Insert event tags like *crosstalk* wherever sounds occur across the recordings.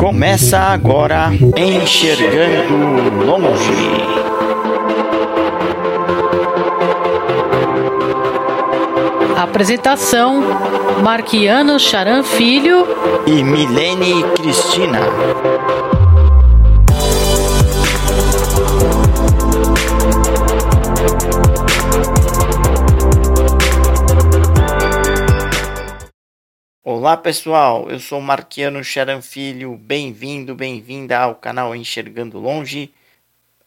Começa agora Enxergando Longe. Apresentação: Marquiano Charan Filho e Milene Cristina. Olá pessoal, eu sou Marquiano Charan Filho, bem-vindo, bem-vinda ao canal Enxergando Longe,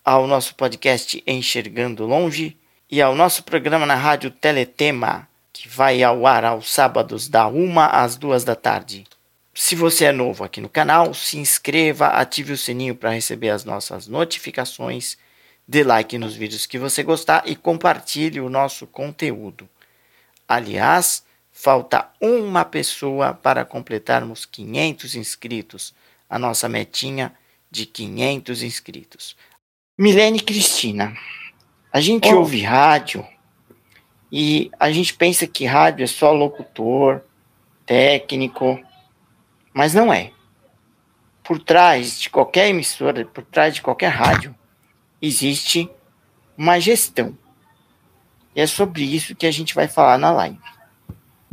ao nosso podcast Enxergando Longe e ao nosso programa na rádio Teletema, que vai ao ar aos sábados da 1 às 2 da tarde. Se você é novo aqui no canal, se inscreva, ative o sininho para receber as nossas notificações, dê like nos vídeos que você gostar e compartilhe o nosso conteúdo. Aliás, Falta uma pessoa para completarmos 500 inscritos, a nossa metinha de 500 inscritos. Milene Cristina, a gente oh. ouve rádio e a gente pensa que rádio é só locutor, técnico, mas não é. Por trás de qualquer emissora, por trás de qualquer rádio, existe uma gestão. E é sobre isso que a gente vai falar na live.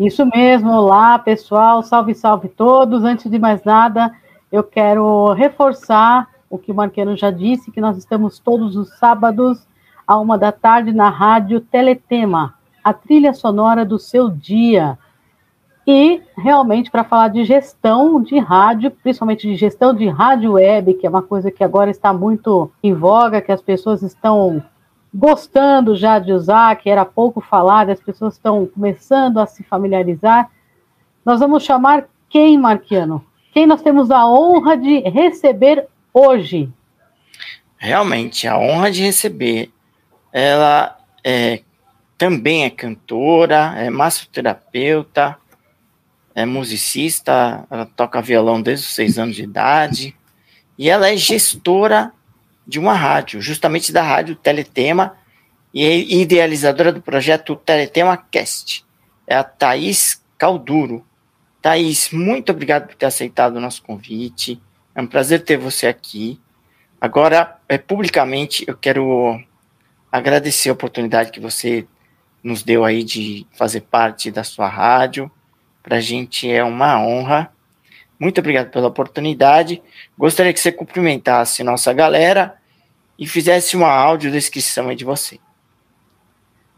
Isso mesmo, olá pessoal, salve, salve todos. Antes de mais nada, eu quero reforçar o que o Marqueno já disse, que nós estamos todos os sábados, à uma da tarde, na rádio Teletema, a trilha sonora do seu dia. E realmente para falar de gestão de rádio, principalmente de gestão de rádio web, que é uma coisa que agora está muito em voga, que as pessoas estão gostando já de usar, que era pouco falado, as pessoas estão começando a se familiarizar. Nós vamos chamar quem, Marquiano? Quem nós temos a honra de receber hoje? Realmente, a honra de receber. Ela é, também é cantora, é massoterapeuta, é musicista, ela toca violão desde os seis anos de idade, e ela é gestora de uma rádio, justamente da rádio Teletema, e idealizadora do projeto Teletema Cast. É a Thaís Calduro. Thaís, muito obrigado por ter aceitado o nosso convite. É um prazer ter você aqui. Agora, é, publicamente, eu quero agradecer a oportunidade que você nos deu aí de fazer parte da sua rádio. Para a gente é uma honra. Muito obrigado pela oportunidade. Gostaria que você cumprimentasse nossa galera e fizesse uma audiodescrição de você.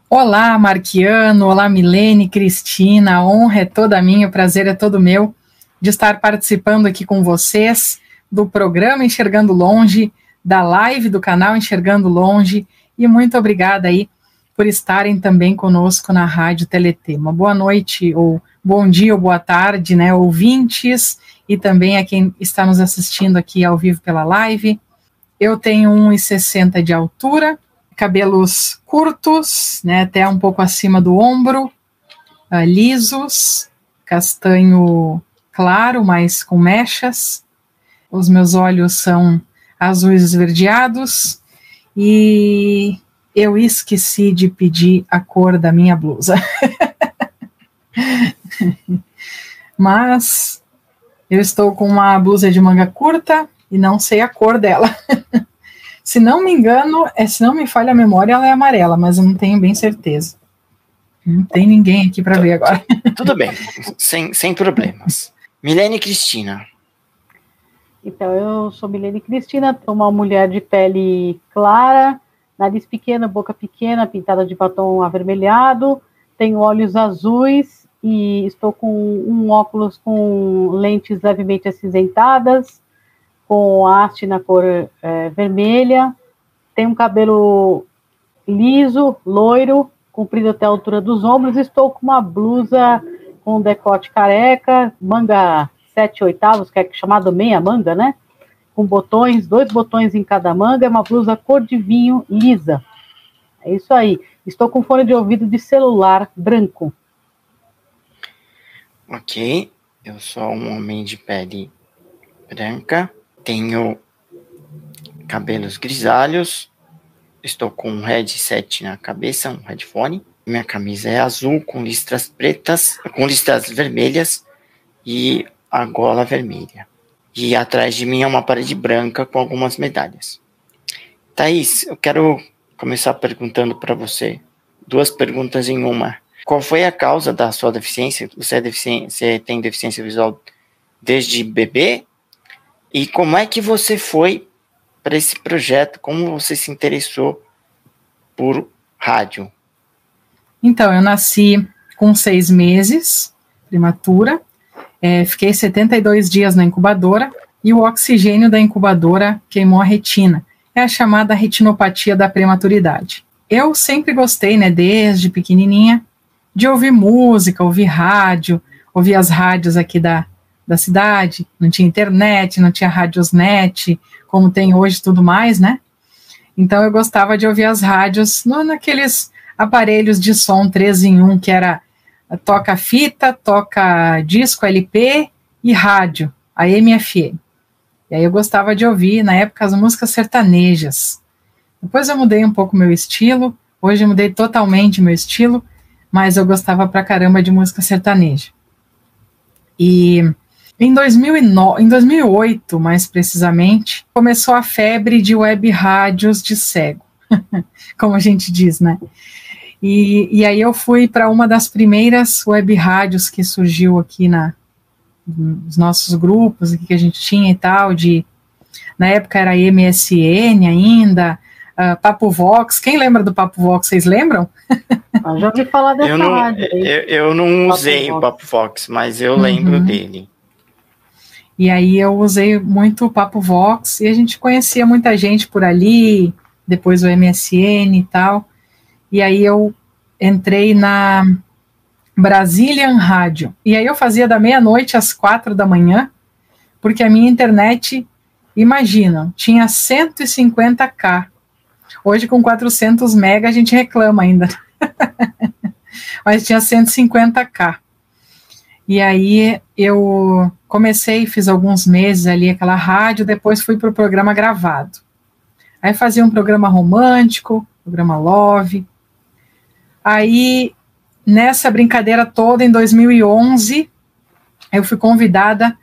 Olá, Marquiano, olá, Milene, Cristina, a honra é toda minha, o prazer é todo meu de estar participando aqui com vocês do programa Enxergando Longe, da live do canal Enxergando Longe, e muito obrigada aí por estarem também conosco na Rádio Teletema. Boa noite, ou bom dia, ou boa tarde, né, ouvintes, e também a quem está nos assistindo aqui ao vivo pela live. Eu tenho 1,60 de altura, cabelos curtos, né, até um pouco acima do ombro, uh, lisos, castanho claro, mas com mechas. Os meus olhos são azuis esverdeados e eu esqueci de pedir a cor da minha blusa. *laughs* Mas eu estou com uma blusa de manga curta, e não sei a cor dela. *laughs* se não me engano, é, se não me falha a memória, ela é amarela, mas eu não tenho bem certeza. Não tem ninguém aqui para ver agora. *laughs* Tudo bem, sem, sem problemas. Milene Cristina. Então, eu sou Milene Cristina, sou uma mulher de pele clara, nariz pequeno, boca pequena, pintada de batom avermelhado, tenho olhos azuis e estou com um óculos com lentes levemente acinzentadas, com haste na cor é, vermelha, tem um cabelo liso, loiro, comprido até a altura dos ombros, estou com uma blusa com decote careca, manga sete oitavos, que é chamado meia manga, né? Com botões, dois botões em cada manga, é uma blusa cor de vinho lisa. É isso aí. Estou com fone de ouvido de celular branco. Ok. Eu sou um homem de pele branca. Tenho cabelos grisalhos. Estou com um headset na cabeça, um headphone. Minha camisa é azul com listras pretas, com listras vermelhas e a gola vermelha. E atrás de mim é uma parede branca com algumas medalhas. Thaís, eu quero começar perguntando para você duas perguntas em uma. Qual foi a causa da sua deficiência? Você, é deficiência, você tem deficiência visual desde bebê? E como é que você foi para esse projeto? Como você se interessou por rádio? Então, eu nasci com seis meses, prematura, é, fiquei 72 dias na incubadora e o oxigênio da incubadora queimou a retina. É a chamada retinopatia da prematuridade. Eu sempre gostei, né, desde pequenininha, de ouvir música, ouvir rádio, ouvir as rádios aqui da, da cidade. Não tinha internet, não tinha rádiosnet, como tem hoje tudo mais, né? Então eu gostava de ouvir as rádios no, naqueles aparelhos de som 3 em 1, que era toca fita, toca disco LP e rádio, a MFM. E aí eu gostava de ouvir, na época, as músicas sertanejas. Depois eu mudei um pouco meu estilo, hoje eu mudei totalmente meu estilo, mas eu gostava pra caramba de música sertaneja. E em, 2009, em 2008, mais precisamente, começou a febre de web rádios de cego, *laughs* como a gente diz, né? E, e aí eu fui para uma das primeiras web rádios que surgiu aqui na nos nossos grupos que a gente tinha e tal, de na época era MSN ainda, uh, Papo Vox. Quem lembra do Papo Vox? Vocês lembram? Eu já ouvi falar dessa eu não, rádio. Eu, eu não Papo usei Vox. o Papo Vox, mas eu uhum. lembro dele. E aí eu usei muito o Papo Vox e a gente conhecia muita gente por ali, depois o MSN e tal. E aí eu entrei na Brazilian Rádio. E aí eu fazia da meia-noite às quatro da manhã, porque a minha internet, imagina, tinha 150k. Hoje com 400 mega a gente reclama ainda. *laughs* Mas tinha 150k. E aí eu comecei, fiz alguns meses ali aquela rádio, depois fui para o programa gravado. Aí fazia um programa romântico, programa Love, Aí, nessa brincadeira toda, em 2011, eu fui convidada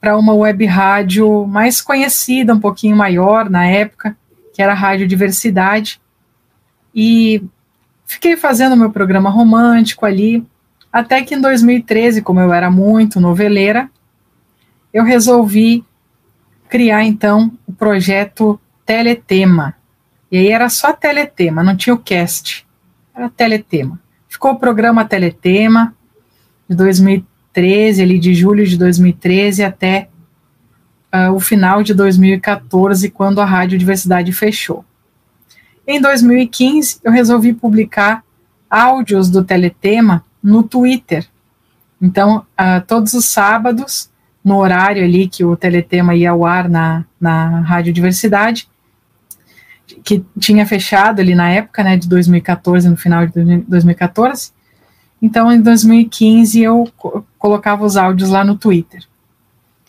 para uma web rádio mais conhecida, um pouquinho maior na época, que era a Rádio Diversidade. E fiquei fazendo meu programa romântico ali, até que em 2013, como eu era muito noveleira, eu resolvi criar então o projeto Teletema. E aí era só Teletema, não tinha o cast. Era Teletema. Ficou o programa Teletema de 2013, ali de julho de 2013 até uh, o final de 2014, quando a Rádio Diversidade fechou. Em 2015, eu resolvi publicar áudios do Teletema no Twitter. Então, uh, todos os sábados, no horário ali que o Teletema ia ao ar na, na Rádio Diversidade, que tinha fechado ali na época, né, de 2014, no final de 2014. Então, em 2015, eu colocava os áudios lá no Twitter.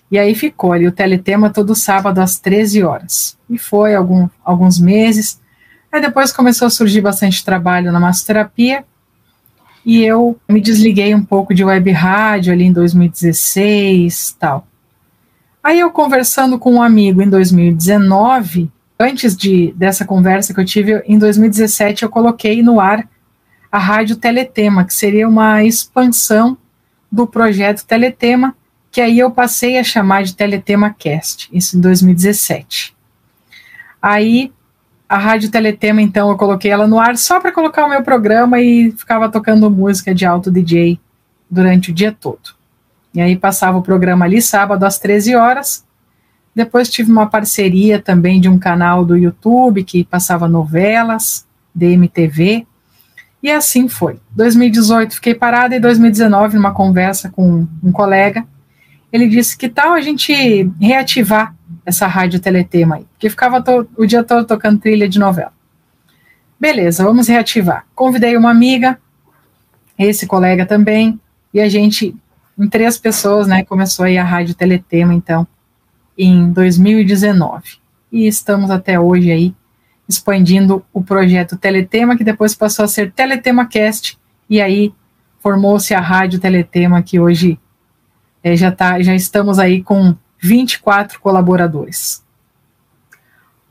E aí ficou ali o teletema todo sábado às 13 horas. E foi algum, alguns meses. Aí depois começou a surgir bastante trabalho na massoterapia. E eu me desliguei um pouco de web rádio ali em 2016 tal. Aí eu conversando com um amigo em 2019, antes de dessa conversa que eu tive, em 2017 eu coloquei no ar a Rádio Teletema, que seria uma expansão do projeto Teletema, que aí eu passei a chamar de Teletema Cast, isso em 2017. Aí a Rádio Teletema, então, eu coloquei ela no ar só para colocar o meu programa e ficava tocando música de alto DJ durante o dia todo. E aí passava o programa ali sábado às 13 horas, depois tive uma parceria também de um canal do YouTube que passava novelas, DMTV, e assim foi. 2018 fiquei parada e 2019, numa conversa com um colega, ele disse que tal a gente reativar essa rádio Teletema aí, porque ficava o dia todo tocando trilha de novela. Beleza, vamos reativar. Convidei uma amiga, esse colega também, e a gente, em três pessoas, né, começou aí a rádio Teletema, então, em 2019. E estamos até hoje aí expandindo o projeto Teletema, que depois passou a ser Teletema Cast, e aí formou-se a Rádio Teletema, que hoje é, já, tá, já estamos aí com 24 colaboradores.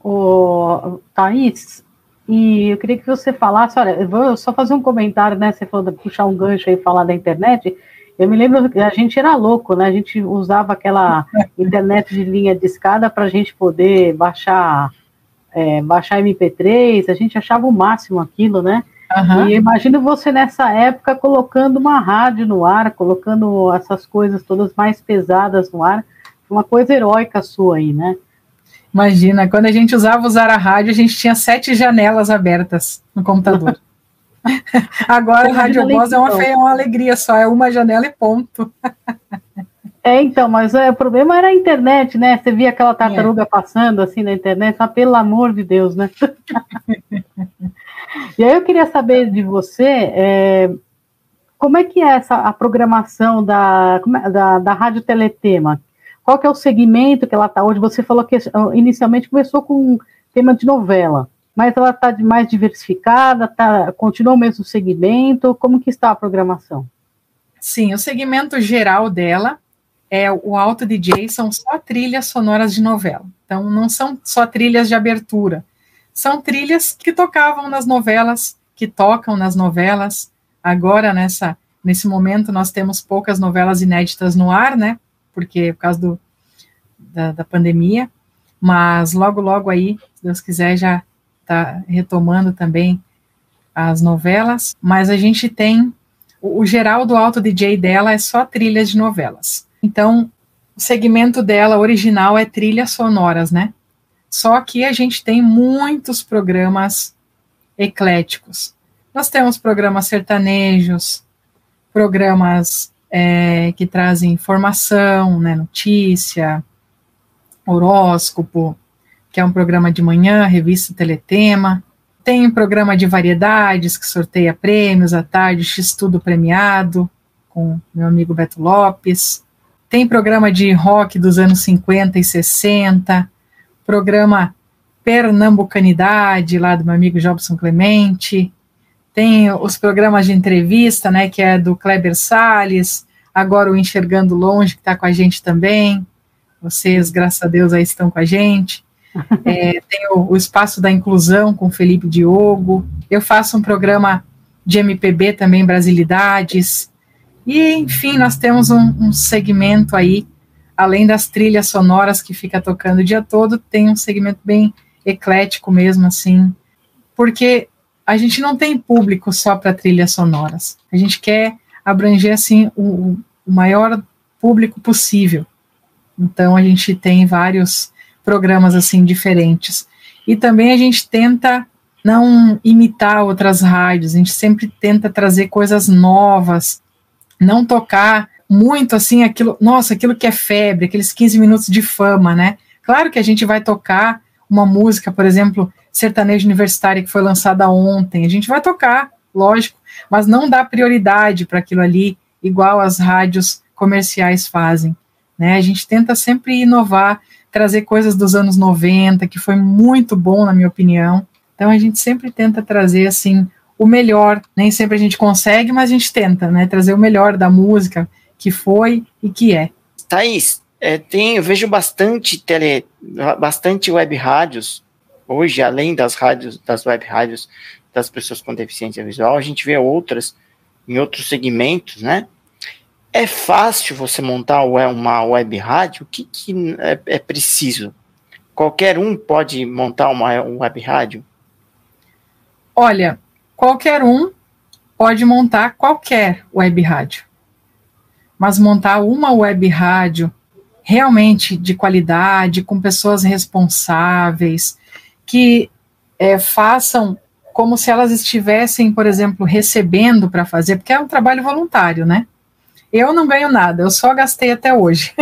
O Thaís, e eu queria que você falasse, olha, eu vou só fazer um comentário, né? Você falou de puxar um gancho aí e falar da internet. Eu me lembro que a gente era louco, né? A gente usava aquela *laughs* internet de linha de escada para a gente poder baixar, é, baixar MP3, a gente achava o máximo aquilo, né? Uhum. E imagino você nessa época colocando uma rádio no ar, colocando essas coisas todas mais pesadas no ar, uma coisa heróica sua aí, né? Imagina, quando a gente usava usar a rádio, a gente tinha sete janelas abertas no computador. *laughs* Agora a Rádio Voz é uma, é uma alegria só, é uma janela e ponto. É, então, mas é, o problema era a internet, né? Você via aquela tartaruga é. passando assim na internet, mas pelo amor de Deus, né? *laughs* e aí eu queria saber de você é, como é que é essa a programação da, é, da, da Rádio Teletema? Qual que é o segmento que ela está hoje? Você falou que inicialmente começou com um tema de novela mas ela está mais diversificada, tá, continua o mesmo segmento, como que está a programação? Sim, o segmento geral dela é o Alto DJ, são só trilhas sonoras de novela, então não são só trilhas de abertura, são trilhas que tocavam nas novelas, que tocam nas novelas, agora nessa, nesse momento nós temos poucas novelas inéditas no ar, né, porque por causa do, da, da pandemia, mas logo, logo aí, se Deus quiser, já está retomando também as novelas, mas a gente tem o, o geral do Alto DJ dela é só trilhas de novelas. Então, o segmento dela original é trilhas sonoras, né? Só que a gente tem muitos programas ecléticos. Nós temos programas sertanejos, programas é, que trazem informação, né, notícia, horóscopo, que é um programa de manhã, revista Teletema. Tem um programa de variedades que sorteia prêmios à tarde, X Tudo Premiado, com meu amigo Beto Lopes. Tem programa de rock dos anos 50 e 60, programa Pernambucanidade, lá do meu amigo Jobson Clemente. Tem os programas de entrevista, né, que é do Kleber Salles, agora o Enxergando Longe, que está com a gente também. Vocês, graças a Deus, aí estão com a gente. *laughs* É, tem o, o, Espaço da Inclusão com Felipe Diogo. Eu faço um programa de MPB também, Brasilidades. E, enfim, nós temos um, um segmento aí, além das trilhas sonoras que fica tocando o dia todo, tem um segmento bem eclético mesmo, assim, porque a gente não tem público só para trilhas sonoras. A gente quer abranger, assim, o, o maior público possível. Então, a gente tem vários programas assim diferentes. E também a gente tenta não imitar outras rádios, a gente sempre tenta trazer coisas novas, não tocar muito assim aquilo, nossa, aquilo que é febre, aqueles 15 minutos de fama, né? Claro que a gente vai tocar uma música, por exemplo, sertanejo universitária que foi lançada ontem, a gente vai tocar, lógico, mas não dá prioridade para aquilo ali, igual as rádios comerciais fazem, né? A gente tenta sempre inovar, trazer coisas dos anos 90, que foi muito bom, na minha opinião. Então a gente sempre tenta trazer assim o melhor. Nem sempre a gente consegue, mas a gente tenta, né? Trazer o melhor da música que foi e que é. Thaís, é, tem, eu vejo bastante tele, bastante web rádios hoje, além das rádios, das web rádios das pessoas com deficiência visual, a gente vê outras em outros segmentos, né? É fácil você montar uma web rádio? O que, que é, é preciso? Qualquer um pode montar uma web rádio? Olha, qualquer um pode montar qualquer web rádio. Mas montar uma web rádio realmente de qualidade, com pessoas responsáveis, que é, façam como se elas estivessem, por exemplo, recebendo para fazer, porque é um trabalho voluntário, né? Eu não ganho nada, eu só gastei até hoje.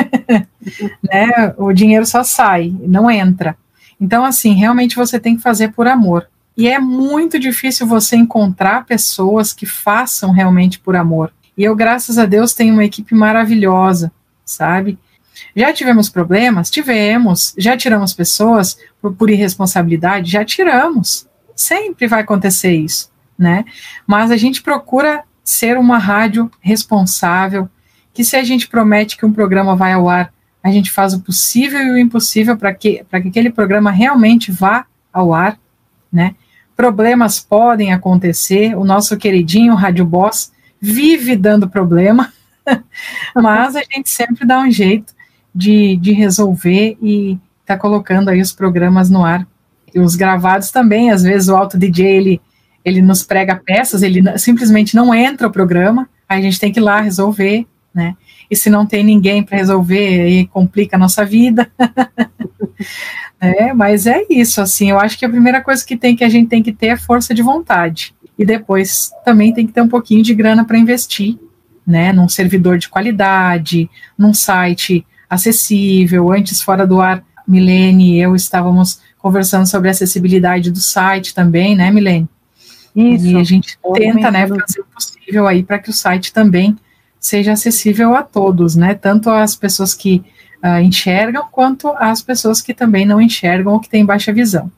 *laughs* né? O dinheiro só sai, não entra. Então, assim, realmente você tem que fazer por amor. E é muito difícil você encontrar pessoas que façam realmente por amor. E eu, graças a Deus, tenho uma equipe maravilhosa, sabe? Já tivemos problemas? Tivemos. Já tiramos pessoas por, por irresponsabilidade? Já tiramos. Sempre vai acontecer isso, né? Mas a gente procura ser uma rádio responsável, que se a gente promete que um programa vai ao ar a gente faz o possível e o impossível para que, que aquele programa realmente vá ao ar, né? Problemas podem acontecer, o nosso queridinho Rádio Boss vive dando problema, *laughs* mas a gente sempre dá um jeito de, de resolver e tá colocando aí os programas no ar. E os gravados também, às vezes o Alto DJ, ele, ele nos prega peças, ele simplesmente não entra o programa, a gente tem que ir lá resolver, né? E se não tem ninguém para resolver, aí complica a nossa vida. *laughs* é, mas é isso, assim, eu acho que a primeira coisa que tem que a gente tem que ter é força de vontade. E depois também tem que ter um pouquinho de grana para investir, né, num servidor de qualidade, num site acessível. Antes, fora do ar, Milene e eu estávamos conversando sobre a acessibilidade do site também, né, Milene? Isso. E a gente tenta, né, fazer o possível aí para que o site também seja acessível a todos, né? Tanto as pessoas que uh, enxergam, quanto as pessoas que também não enxergam ou que têm baixa visão.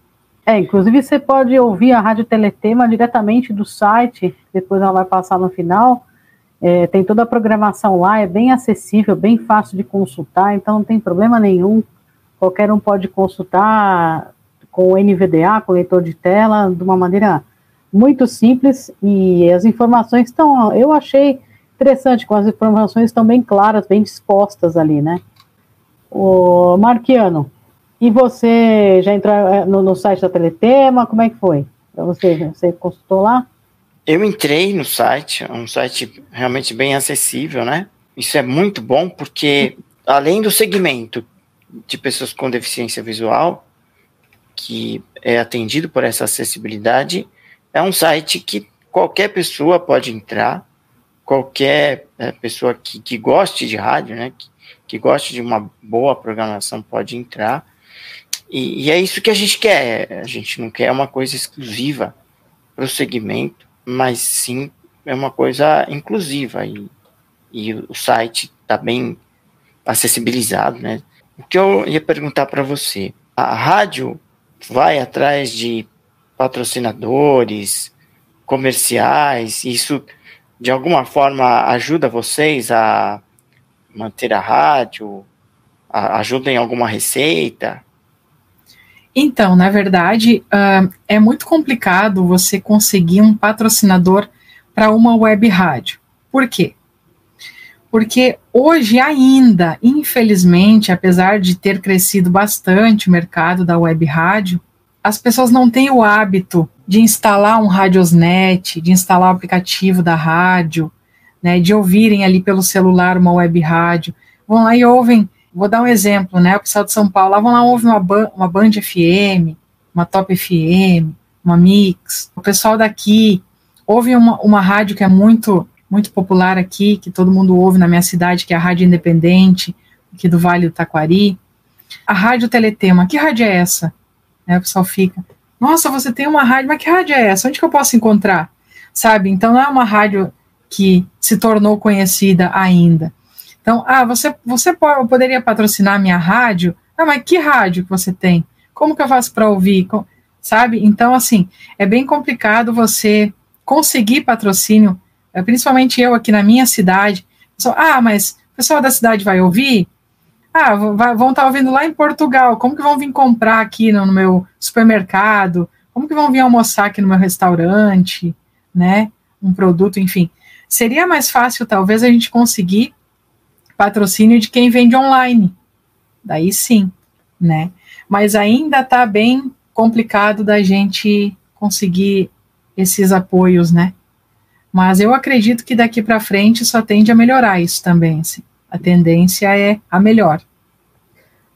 É, inclusive você pode ouvir a Rádio Teletema diretamente do site, depois ela vai passar no final. É, tem toda a programação lá, é bem acessível, bem fácil de consultar, então não tem problema nenhum. Qualquer um pode consultar com o NVDA, com o leitor de tela, de uma maneira muito simples e as informações estão, eu achei interessante, com as informações estão bem claras, bem dispostas ali, né? O Marquiano, e você já entrou é, no, no site da Teletema? Como é que foi? Você, você consultou lá? Eu entrei no site, é um site realmente bem acessível, né? Isso é muito bom porque, além do segmento de pessoas com deficiência visual, que é atendido por essa acessibilidade, é um site que qualquer pessoa pode entrar, qualquer é, pessoa que, que goste de rádio, né, que, que goste de uma boa programação pode entrar. E, e, é isso que a gente quer. A gente não quer uma coisa exclusiva para o segmento, mas sim é uma coisa inclusiva. E, e o site está bem acessibilizado, né? O que eu ia perguntar para você, a rádio vai atrás de patrocinadores, comerciais, isso de alguma forma ajuda vocês a manter a rádio? A, ajuda em alguma receita? Então, na verdade, uh, é muito complicado você conseguir um patrocinador para uma web rádio. Por quê? Porque hoje ainda, infelizmente, apesar de ter crescido bastante o mercado da web rádio, as pessoas não têm o hábito de instalar um Radiosnet, de instalar o aplicativo da rádio, né, de ouvirem ali pelo celular uma web rádio. Vão lá e ouvem, vou dar um exemplo, né, o pessoal de São Paulo, lá vão lá ouvir uma, uma Band FM, uma Top FM, uma Mix. O pessoal daqui ouve uma, uma rádio que é muito muito popular aqui, que todo mundo ouve na minha cidade, que é a Rádio Independente, aqui do Vale do Taquari. A Rádio Teletema, que rádio é essa? Né, o pessoal fica, nossa, você tem uma rádio, mas que rádio é essa? Onde que eu posso encontrar? Sabe? Então não é uma rádio que se tornou conhecida ainda. Então, ah, você, você pode, poderia patrocinar minha rádio? Ah, mas que rádio que você tem? Como que eu faço para ouvir? Sabe? Então, assim, é bem complicado você conseguir patrocínio, eh, principalmente eu aqui na minha cidade. ah, mas o pessoal da cidade vai ouvir? Ah, vão estar tá ouvindo lá em Portugal. Como que vão vir comprar aqui no, no, meu supermercado? Como que vão vir almoçar aqui no meu restaurante? Né? Um produto, enfim. Seria mais fácil, talvez, a gente conseguir patrocínio de quem vende online. Daí sim, né? Mas ainda está bem complicado da gente conseguir esses apoios, né? Mas eu acredito que daqui para frente só tende a melhorar isso também, assim a tendência é a melhor.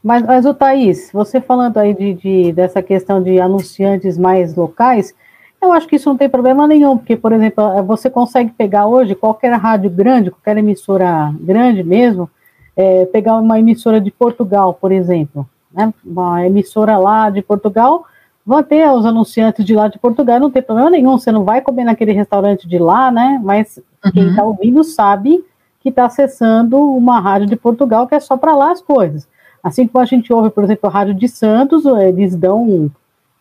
Mas, mas o Thaís, você falando aí de, de, dessa questão de anunciantes mais locais, eu acho que isso não tem problema nenhum, porque, por exemplo, você consegue pegar hoje qualquer rádio grande, qualquer emissora grande mesmo, é, pegar uma emissora de Portugal, por exemplo, né? uma emissora lá de Portugal, vão ter os anunciantes de lá de Portugal, não tem problema nenhum, você não vai comer naquele restaurante de lá, né? Mas uhum. quem está ouvindo sabe que está acessando uma rádio de Portugal que é só para lá as coisas. Assim como a gente ouve, por exemplo, a Rádio de Santos, eles dão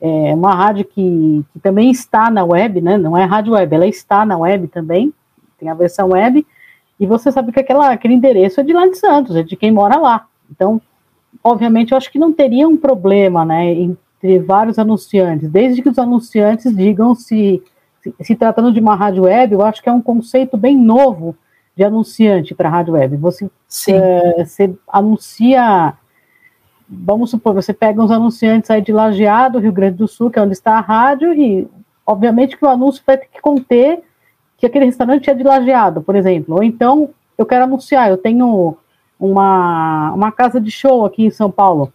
é, uma rádio que, que também está na web, né? Não é rádio web, ela está na web também, tem a versão web, e você sabe que aquela, aquele endereço é de lá de Santos, é de quem mora lá. Então, obviamente, eu acho que não teria um problema, né, entre vários anunciantes, desde que os anunciantes digam se, se, se tratando de uma rádio web, eu acho que é um conceito bem novo de anunciante para a rádio web. Você, é, você anuncia, vamos supor, você pega uns anunciantes aí de Lajeado, Rio Grande do Sul, que é onde está a rádio, e obviamente que o anúncio vai ter que conter que aquele restaurante é de Lajeado, por exemplo. Ou então, eu quero anunciar, eu tenho uma, uma casa de show aqui em São Paulo.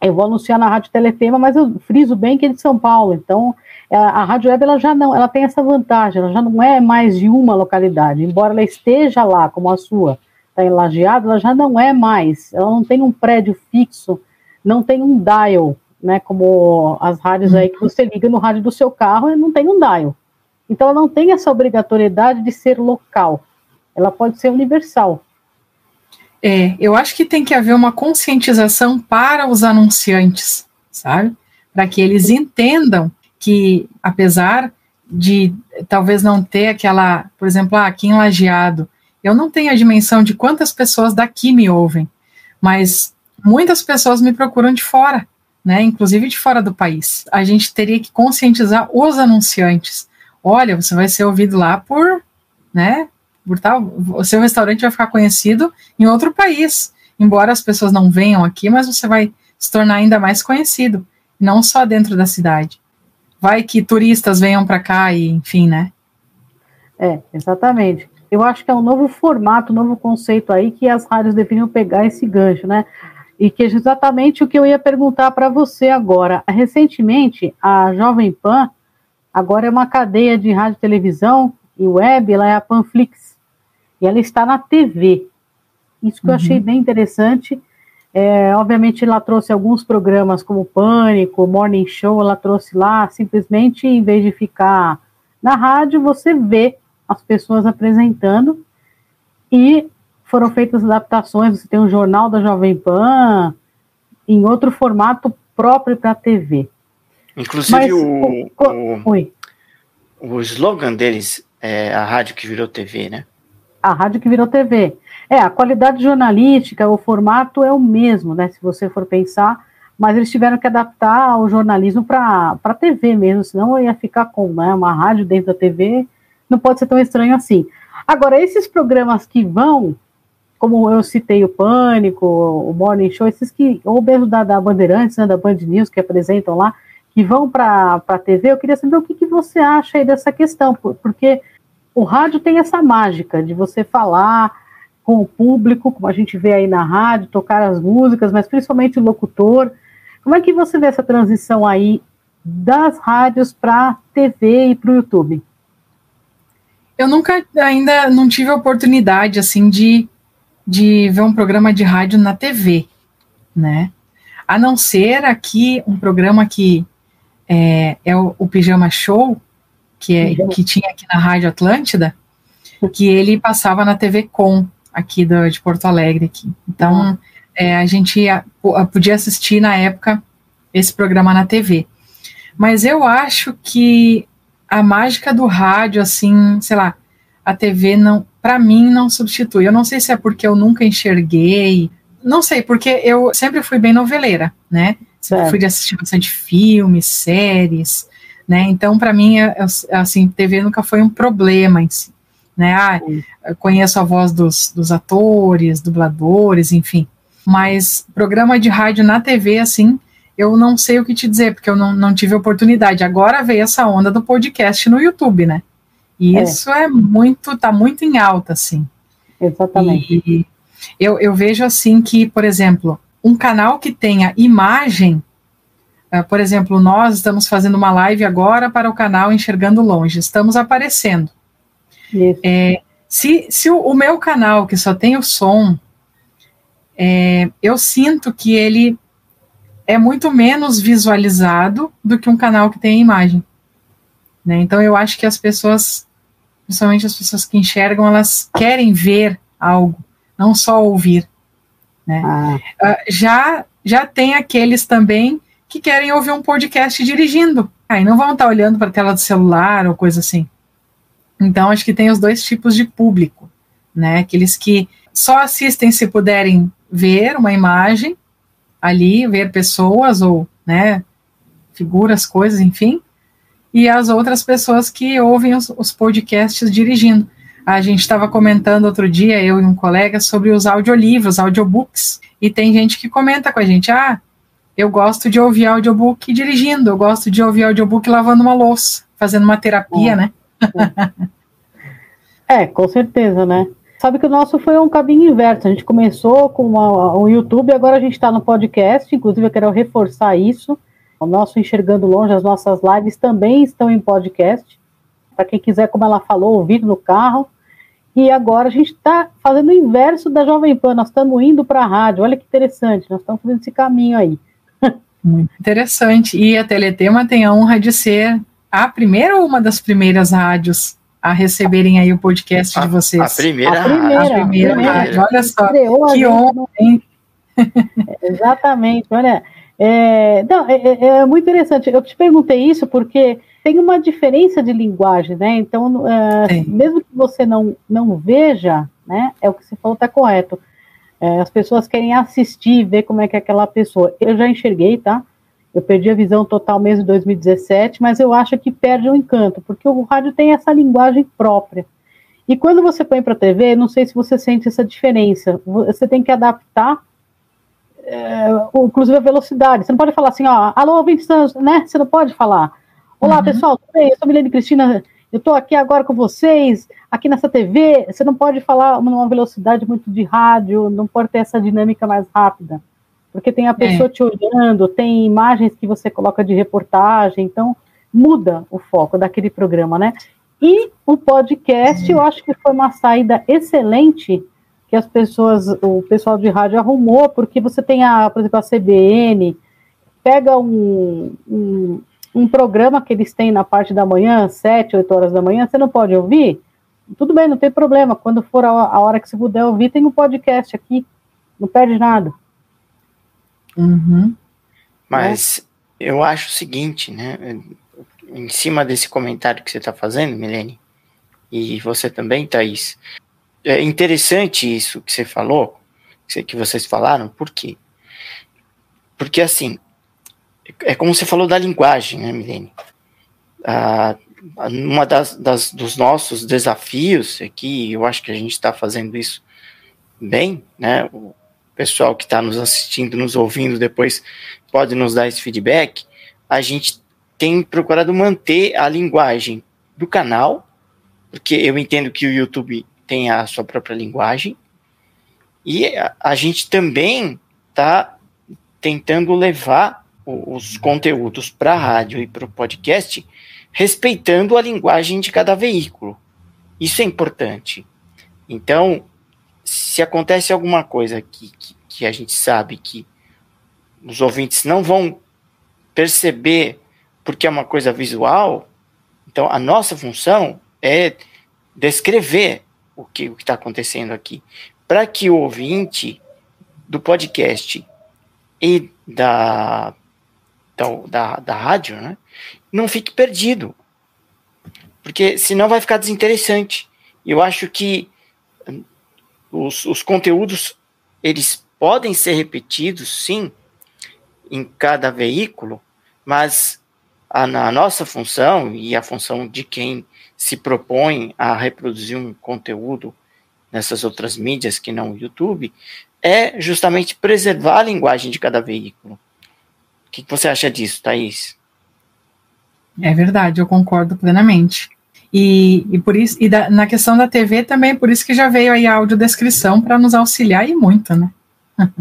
Eu vou anunciar na Rádio Teletema, mas eu friso bem que é de São Paulo. Então, a, é, a Rádio Web ela já não, ela tem essa vantagem, ela já não é mais de uma localidade, embora ela esteja lá, como a sua, está em Lajeado, ela já não é mais, ela não tem um prédio fixo, não tem um dial, né, como as rádios aí que você liga no rádio do seu carro e não tem um dial. Então, ela não tem essa obrigatoriedade de ser local, ela pode ser universal. É, eu acho que tem que haver uma conscientização para os anunciantes, sabe? Para que eles entendam que, apesar de talvez não ter aquela, por exemplo, ah, aqui em Lajeado, eu não tenho a dimensão de quantas pessoas daqui me ouvem, mas muitas pessoas me procuram de fora, né? Inclusive de fora do país. A gente teria que conscientizar os anunciantes. Olha, você vai ser ouvido lá por, né, por tal, o seu restaurante vai ficar conhecido em outro país. Embora as pessoas não venham aqui, mas você vai se tornar ainda mais conhecido, não só dentro da cidade. Vai que turistas venham para cá e, enfim, né? É, exatamente. Eu acho que é um novo formato, um novo conceito aí que as rádios deveriam pegar esse gancho, né? E que é exatamente o que eu ia perguntar para você agora. Recentemente, a Jovem Pan, agora é uma cadeia de rádio e televisão e web, ela é a Panflix e ela está na TV. Isso que uhum. eu achei bem interessante. É, obviamente, ela trouxe alguns programas como Pânico, Morning Show, ela trouxe lá, simplesmente, em vez de ficar na rádio, você vê as pessoas apresentando e foram feitas adaptações. Você tem um jornal da Jovem Pan em outro formato próprio para a TV. Inclusive, Mas, o, o, o, slogan deles é a rádio que virou TV, né? a rádio que virou TV. É, a qualidade jornalística, o formato é o mesmo, né? Se você for pensar, mas eles tiveram que adaptar o jornalismo para a TV mesmo, senão ia ficar com né, uma rádio dentro da TV, não pode ser tão estranho assim. Agora, esses programas que vão, como eu citei o Pânico, o Morning Show, esses que, ou mesmo da, da Bandeirantes, né, da Band News, que apresentam lá, que vão para a TV, eu queria saber o que, que você acha aí dessa questão, porque o rádio tem essa mágica de você falar com o público, como a gente vê aí na rádio, tocar as músicas, mas principalmente o locutor. Como é que você vê essa transição aí das rádios para TV e para o YouTube? Eu nunca ainda não tive a oportunidade assim de, de ver um programa de rádio na TV, né? A não ser aqui um programa que é, é o, o Pijama Show, que, é, que tinha aqui na Rádio Atlântida, que ele passava na TV Com, aqui do, de Porto Alegre. Aqui. Então, uhum. é, a gente ia, podia assistir na época esse programa na TV. Mas eu acho que a mágica do rádio, assim, sei lá, a TV não, para mim não substitui. Eu não sei se é porque eu nunca enxerguei, não sei, porque eu sempre fui bem noveleira, né? Sempre fui de assistir bastante filmes, séries, né? Então, para mim, é, é, assim, TV nunca foi um problema em si, né? Ah, conheço a voz dos, dos atores, dubladores, enfim. Mas programa de rádio na TV, assim, eu não sei o que te dizer, porque eu não, não tive oportunidade. Agora veio essa onda do podcast no YouTube, né? E é. isso é muito, tá muito em alta, assim. Exatamente. E eu, eu vejo assim que, por exemplo, um canal que tenha imagem Uh, por exemplo, nós estamos fazendo uma live agora para o canal Enxergando Longe, estamos aparecendo. É, se se o, o, meu canal, que só tem o som, é, eu sinto que ele é muito menos visualizado do que um canal que tem imagem. Né? Então, eu acho que as pessoas, principalmente as pessoas que enxergam, elas querem ver algo, não só ouvir. Né? Ah. Uh, já, já tem aqueles também que querem ouvir um podcast dirigindo. Aí não vão estar olhando para a tela do celular ou coisa assim. Então, acho que tem os dois tipos de público, né? Aqueles que só assistem se puderem ver uma imagem ali, ver pessoas ou, né, figuras, coisas, enfim, e as outras pessoas que ouvem os, os podcasts dirigindo. A gente estava comentando outro dia, eu e um colega, sobre os audiolivros, audiobooks, e tem gente que comenta com a gente, ah, eu gosto de ouvir audiobook dirigindo, eu gosto de ouvir audiobook lavando uma louça, fazendo uma terapia, né? *laughs* é, com certeza, né? Sabe que o nosso foi um caminho inverso. A gente começou com uma, um YouTube, agora a gente está no podcast. Inclusive, eu quero reforçar isso. O nosso Enxergando Longe, as nossas lives também estão em podcast. Para quem quiser, como ela falou, ouvir no carro. E agora a gente está fazendo o inverso da Jovem Pan. Nós estamos indo para a rádio. Olha que interessante. Nós estamos fazendo esse caminho aí. Muito interessante. E a Teletema tem a honra de ser a primeira ou uma das primeiras rádios a receberem aí o podcast a, de vocês. A primeira, a primeira, a primeira, a primeira rádio. Olha só, que honra, hein? *laughs* Exatamente, olha. É, não, é, é, é, muito interessante. Eu te perguntei isso porque tem uma diferença de linguagem, né? Então, é, mesmo que você não, não veja, né? É o que você falou, está correto. É, as pessoas querem assistir, ver como é que é aquela pessoa. Eu já enxerguei, tá? Eu perdi a visão total mesmo em 2017, mas eu acho que perde o encanto, porque o rádio tem essa linguagem própria. E quando você põe para a TV, não sei se você sente essa diferença. Você tem que adaptar, é, inclusive a velocidade. Você não pode falar assim, ó, alô, ouvintes, né? Você não pode falar. Olá, uhum. pessoal, tudo bem? Eu sou a Milene Cristina, eu estou aqui agora com vocês, aqui nessa TV. Você não pode falar numa velocidade muito de rádio, não pode ter essa dinâmica mais rápida porque tem a é. pessoa é. te olhando, tem imagens que você coloca de reportagem, então muda o foco daquele programa, né? E o podcast, eu acho que foi uma saída excelente que as pessoas, o pessoal de rádio arrumou, porque você tem a, por exemplo, a CBN, pega um, um, um programa que eles têm na parte da manhã, sete, oito horas da manhã, você não pode ouvir? Tudo bem, não tem problema. Quando for a, a hora que você puder ouvir, tem um podcast aqui, não perde nada. Uhum. Mas é. eu acho o seguinte, né? Em cima desse comentário que você está fazendo, Milene, e você também, Thaís, é interessante isso que você falou, que vocês falaram, por quê? Porque assim, é como você falou da linguagem, né, Milene? Ah, uma das, das, dos nossos desafios aqui, eu acho que a gente está fazendo isso bem, né? Pessoal que está nos assistindo, nos ouvindo depois pode nos dar esse feedback, a gente tem procurado manter a linguagem do canal, porque eu entendo que o YouTube tem a sua própria linguagem, e a, gente também está tentando levar os conteúdos para a rádio e para o podcast, respeitando a linguagem de cada veículo. Isso é importante. Então, se acontece alguma coisa que, que, que, a gente sabe que os ouvintes não vão perceber porque é uma coisa visual, então a nossa função é descrever o que o está acontecendo aqui, para que o ouvinte do podcast e da, da, da, da rádio né, não fique perdido, porque senão vai ficar desinteressante. Eu acho que os, os conteúdos eles podem ser repetidos, sim, em cada veículo, mas a, a, nossa função e a função de quem se propõe a reproduzir um conteúdo nessas outras mídias que não o YouTube é justamente preservar a linguagem de cada veículo. O que, que você acha disso, Thaís? É verdade, eu concordo plenamente. E, e por isso, e da, na questão da TV também, por isso que já veio aí a audiodescrição para nos auxiliar e muito, né? *laughs*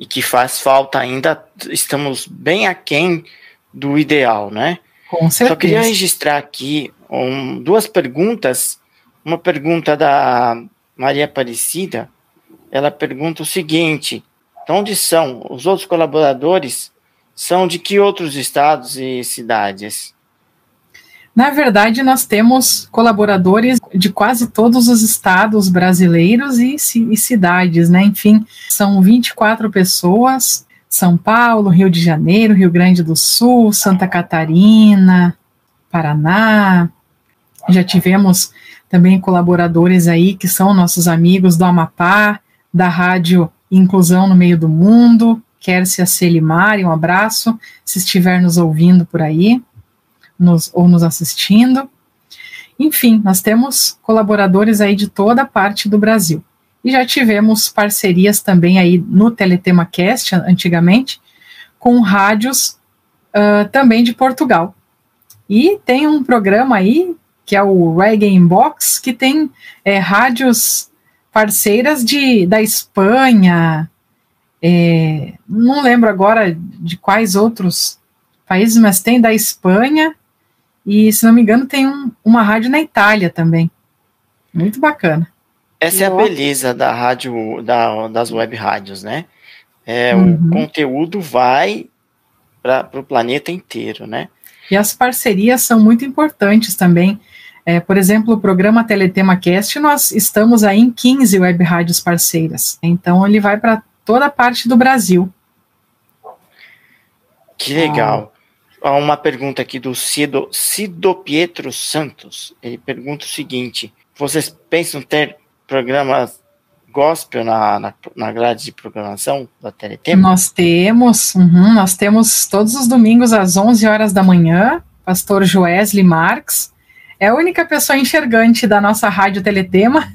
e que faz falta ainda, estamos bem aquém do ideal, né? Com certeza. Só queria registrar aqui um, duas perguntas. Uma pergunta da Maria Aparecida, ela pergunta o seguinte: onde são os outros colaboradores? São de que outros estados e cidades? Na verdade, nós temos colaboradores de quase todos os estados brasileiros e, e, cidades, né? Enfim, são 24 pessoas: São Paulo, Rio de Janeiro, Rio Grande do Sul, Santa Catarina, Paraná. Já tivemos também colaboradores aí que são nossos amigos do Amapá, da rádio inclusão no meio do mundo, quer se a Celimari, um abraço, se estiver nos ouvindo por aí, nos, ou nos assistindo. Enfim, nós temos colaboradores aí de toda parte do Brasil. E já tivemos parcerias também aí no Teletema Cast, antigamente, com rádios uh, também de Portugal. E tem um programa aí, que é o Reggae Inbox, que tem é, rádios parceiras de, da Espanha, é, não lembro agora de quais outros países, mas tem da Espanha e, se não me engano, tem um, uma rádio na Itália também. Muito bacana. Essa é a beleza da rádio, da, das web rádios, né? É, uhum. O conteúdo vai para o planeta inteiro, né? E as parcerias são muito importantes também. É, por exemplo, o programa Teletema Cast, nós estamos aí em 15 web rádios parceiras. Então, ele vai para toda a parte do Brasil. Que legal. Ah. Uma pergunta aqui do Cido, Cido Pietro Santos. Ele pergunta o seguinte: vocês pensam ter programas gospel na, na, na grade de programação da Teletema? Nós temos, uhum, nós temos todos os domingos às 11 horas da manhã, pastor Joesley Marx, é a única pessoa enxergante da nossa rádio Teletema.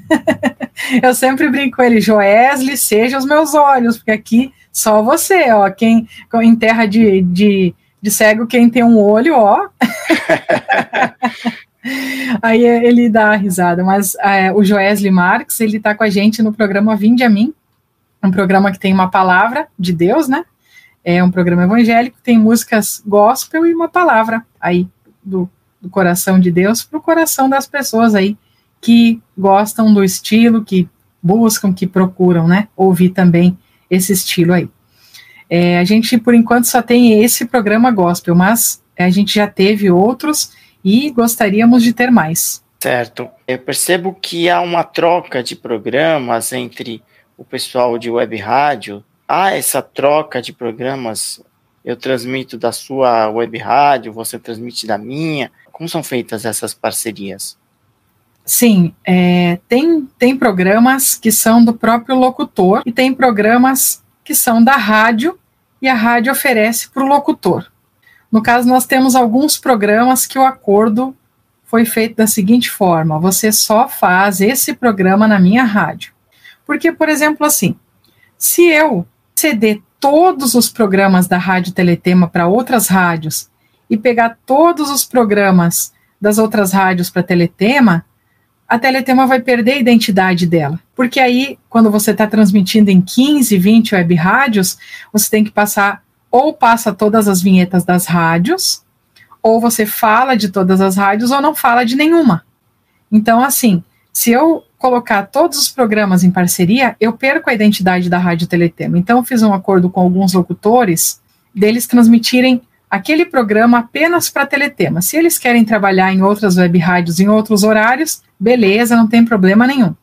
*laughs* eu sempre brinco com ele, Joesley, seja os meus olhos, porque aqui só você, ó, quem em terra de, de, de cego, quem tem um olho, ó. *laughs* Aí ele dá a risada, mas é, o Joesley Marx, ele tá com a gente no programa Vinde a Mim, um programa que tem uma palavra de Deus, né? É um programa evangélico, tem músicas gospel e uma palavra aí do do coração de Deus para o coração das pessoas aí que gostam do estilo, que buscam, que procuram, né, ouvir também esse estilo aí. É, a gente, por enquanto, só tem esse programa gospel, mas a gente já teve outros e gostaríamos de ter mais. Certo. Eu percebo que há uma troca de programas entre o pessoal de web rádio. Há essa troca de programas. Eu transmito da sua web rádio, você transmite da minha. Como são feitas essas parcerias? Sim, é, tem, tem programas que são do próprio locutor e tem programas que são da rádio e a rádio oferece para o locutor. No caso, nós temos alguns programas que o acordo foi feito da seguinte forma: você só faz esse programa na minha rádio. Porque, por exemplo, assim, se eu ceder todos os programas da Rádio Teletema para outras rádios e pegar todos os programas das outras rádios para Teletema, a Teletema vai perder a identidade dela. Porque aí, quando você está transmitindo em 15, 20 web rádios, você tem que passar, ou passa todas as vinhetas das rádios, ou você fala de todas as rádios, ou não fala de nenhuma. Então, assim, se eu colocar todos os programas em parceria, eu perco a identidade da Rádio Teletema. Então, eu fiz um acordo com alguns locutores deles transmitirem aquele programa apenas para Teletema. Se eles querem trabalhar em outras web rádios em outros horários, beleza, não tem problema nenhum.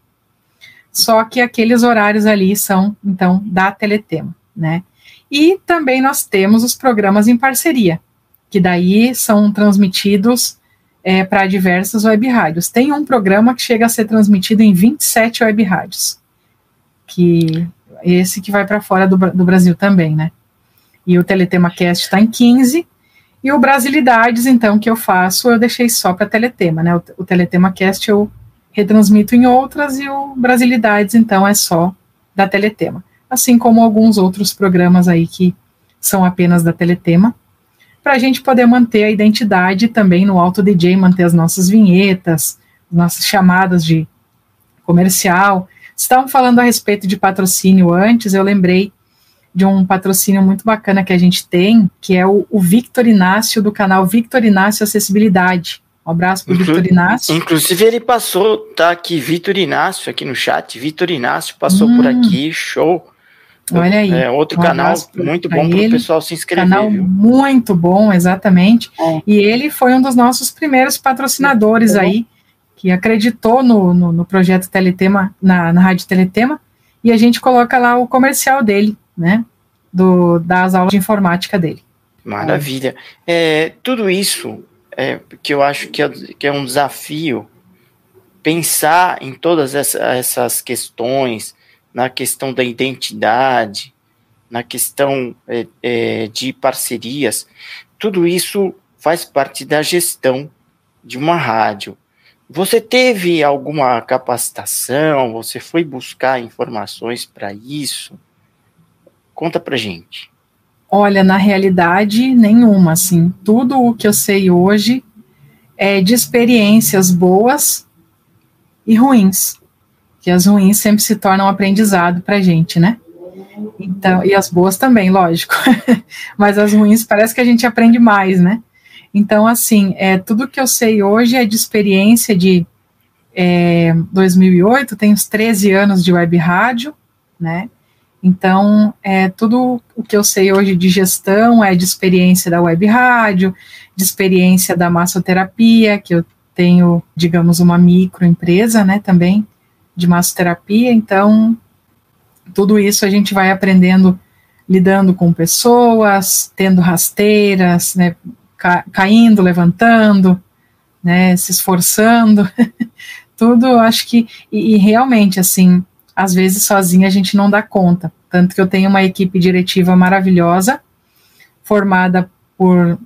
Só que aqueles horários ali são, então, da Teletema, né? E também nós temos os programas em parceria, que daí são transmitidos é, para diversas web rádios. Tem um programa que chega a ser transmitido em 27 web rádios, que esse que vai para fora do, do Brasil também, né? E o Teletema Cast está em 15. E o Brasilidades, então, que eu faço, eu deixei só para Teletema, né? O, o Teletema Cast eu retransmito em outras e o Brasilidades, então, é só da Teletema. Assim como alguns outros programas aí que são apenas da Teletema, para a gente poder manter a identidade também no Alto DJ, manter as nossas vinhetas, nossas chamadas de comercial. Estavam falando a respeito de patrocínio antes, eu lembrei de um patrocínio muito bacana que a gente tem, que é o, o Victor Inácio, do canal Victor Inácio Acessibilidade. Um abraço para o Inclu Vitor Inácio. Inclusive, ele passou, tá aqui, Vitor Inácio, aqui no chat. Vitor Inácio passou hum, por aqui, show. Olha aí. É outro um canal muito bom para o pessoal se inscrever. Canal viu? muito bom, exatamente. É. E ele foi um dos nossos primeiros patrocinadores é. aí, que acreditou no, no, no projeto Teletema, na, na Rádio Teletema, e a gente coloca lá o comercial dele né, do, das aulas de informática dele. Maravilha. É, tudo isso é, que eu acho que é, que é um desafio pensar em todas essa, essas questões na questão da identidade, na questão é, é, de parcerias, tudo isso faz parte da gestão de uma rádio. Você teve alguma capacitação? Você foi buscar informações para isso? Conta para gente. Olha, na realidade, nenhuma, assim. Tudo o que eu sei hoje é de experiências boas e ruins. Que as ruins sempre se tornam aprendizado para gente, né? Então, e as boas também, lógico. *laughs* Mas as ruins parece que a gente aprende mais, né? Então, assim, é, tudo que eu sei hoje é de experiência de é, 2008, tenho uns 13 anos de web rádio, né? Então, é, tudo o que eu sei hoje de gestão é de experiência da web rádio, de experiência da massoterapia, que eu tenho, digamos, uma microempresa, né, também, de massoterapia. Então, tudo isso a gente vai aprendendo lidando com pessoas, tendo rasteiras, né, ca caindo, levantando, né, se esforçando, *laughs* tudo, acho que, e, e, realmente, assim, às vezes sozinha a gente não dá conta, tanto que eu tenho uma equipe diretiva maravilhosa, formada por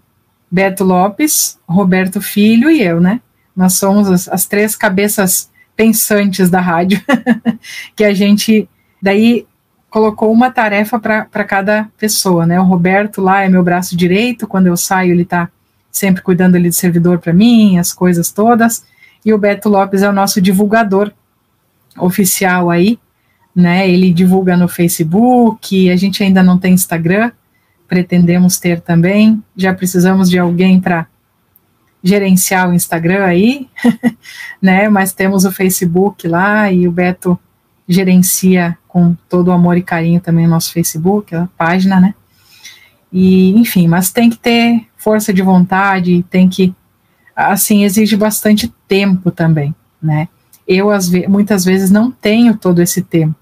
Beto Lopes, Roberto Filho e eu, né, nós somos as, as três cabeças pensantes da rádio, *laughs* que a gente Daí colocou uma tarefa para cada pessoa, né? O Roberto lá é meu braço direito, quando eu saio ele está sempre cuidando ali do servidor para mim, as coisas todas. E o Beto Lopes é o nosso divulgador oficial aí, né? Ele divulga no Facebook, a gente ainda não tem Instagram, pretendemos ter também. Já precisamos de alguém para gerenciar o Instagram aí, *laughs* né? Mas temos o Facebook lá e o Beto gerencia com todo o amor e carinho também o nosso Facebook, a página, né? E, enfim, mas tem que ter força de vontade, tem que, assim, exige bastante tempo também, né? Eu, ve muitas vezes, não tenho todo esse tempo.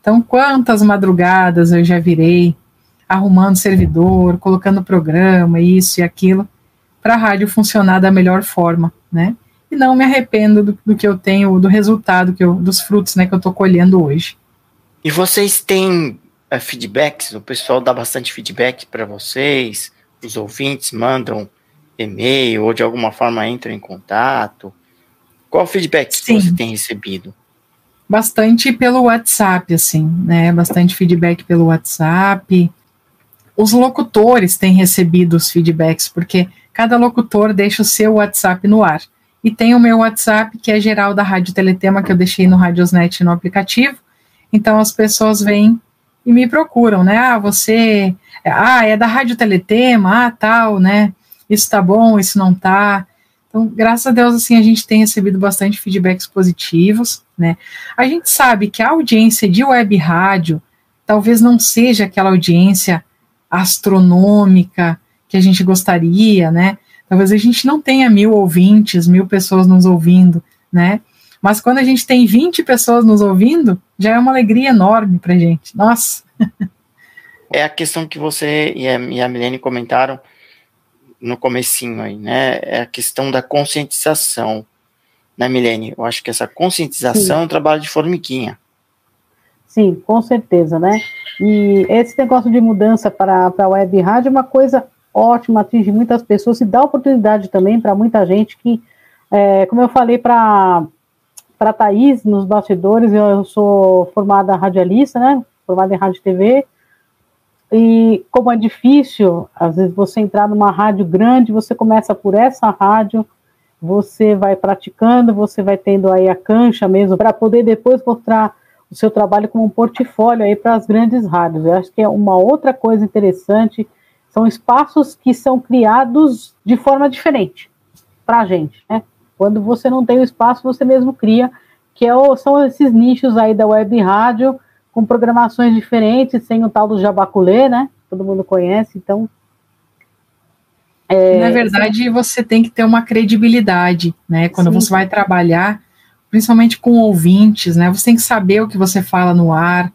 Então, quantas madrugadas eu já virei arrumando servidor, colocando programa, isso e aquilo, para a rádio funcionar da melhor forma, né? e não me arrependo do, do que eu tenho, do resultado que eu, dos frutos, né, que eu estou colhendo hoje. E vocês têm uh, feedbacks? O pessoal dá bastante feedback para vocês? Os ouvintes mandam e-mail ou de alguma forma entram em contato? Qual feedback Sim. você tem recebido? Bastante pelo WhatsApp, assim, né? Bastante feedback pelo WhatsApp. Os locutores têm recebido os feedbacks, porque cada locutor deixa o seu WhatsApp no ar. E tem o meu WhatsApp, que é geral da Rádio Teletema, que eu deixei no Radiosnet no aplicativo. Então as pessoas vêm e me procuram, né? Ah, você. Ah, é da Rádio Teletema, ah, tal, né? Isso tá bom, isso não tá. Então, graças a Deus, assim, a gente tem recebido bastante feedbacks positivos, né? A gente sabe que a audiência de web rádio talvez não seja aquela audiência astronômica que a gente gostaria, né? Talvez a gente não tenha mil ouvintes, mil pessoas nos ouvindo, né? Mas quando a gente tem 20 pessoas nos ouvindo, já é uma alegria enorme pra gente. Nossa! É a questão que você e a, e a Milene comentaram no comecinho aí, né? É a questão da conscientização, né, Milene? Eu acho que essa conscientização Sim. é um trabalho de formiguinha. Sim, com certeza, né? E esse negócio de mudança para a web rádio é uma coisa ótimo, atinge muitas pessoas e dá oportunidade também para muita gente que, é, como eu falei para para Thaís nos bastidores, eu sou formada radialista, né? Formada em rádio e TV. E como é difícil, às vezes você entrar numa rádio grande, você começa por essa rádio, você vai praticando, você vai tendo aí a cancha mesmo para poder depois mostrar o seu trabalho como um portfólio aí para as grandes rádios. Eu acho que é uma outra coisa interessante são espaços que são criados de forma diferente para a gente, né? Quando você não tem o espaço, você mesmo cria, que é são esses nichos aí da web rádio, com programações diferentes, sem o tal do jabaculê, né? Todo mundo conhece, então... É, Na verdade, você tem que ter uma credibilidade, né? Quando sim. você vai trabalhar, principalmente com ouvintes, né? Você tem que saber o que você fala no ar,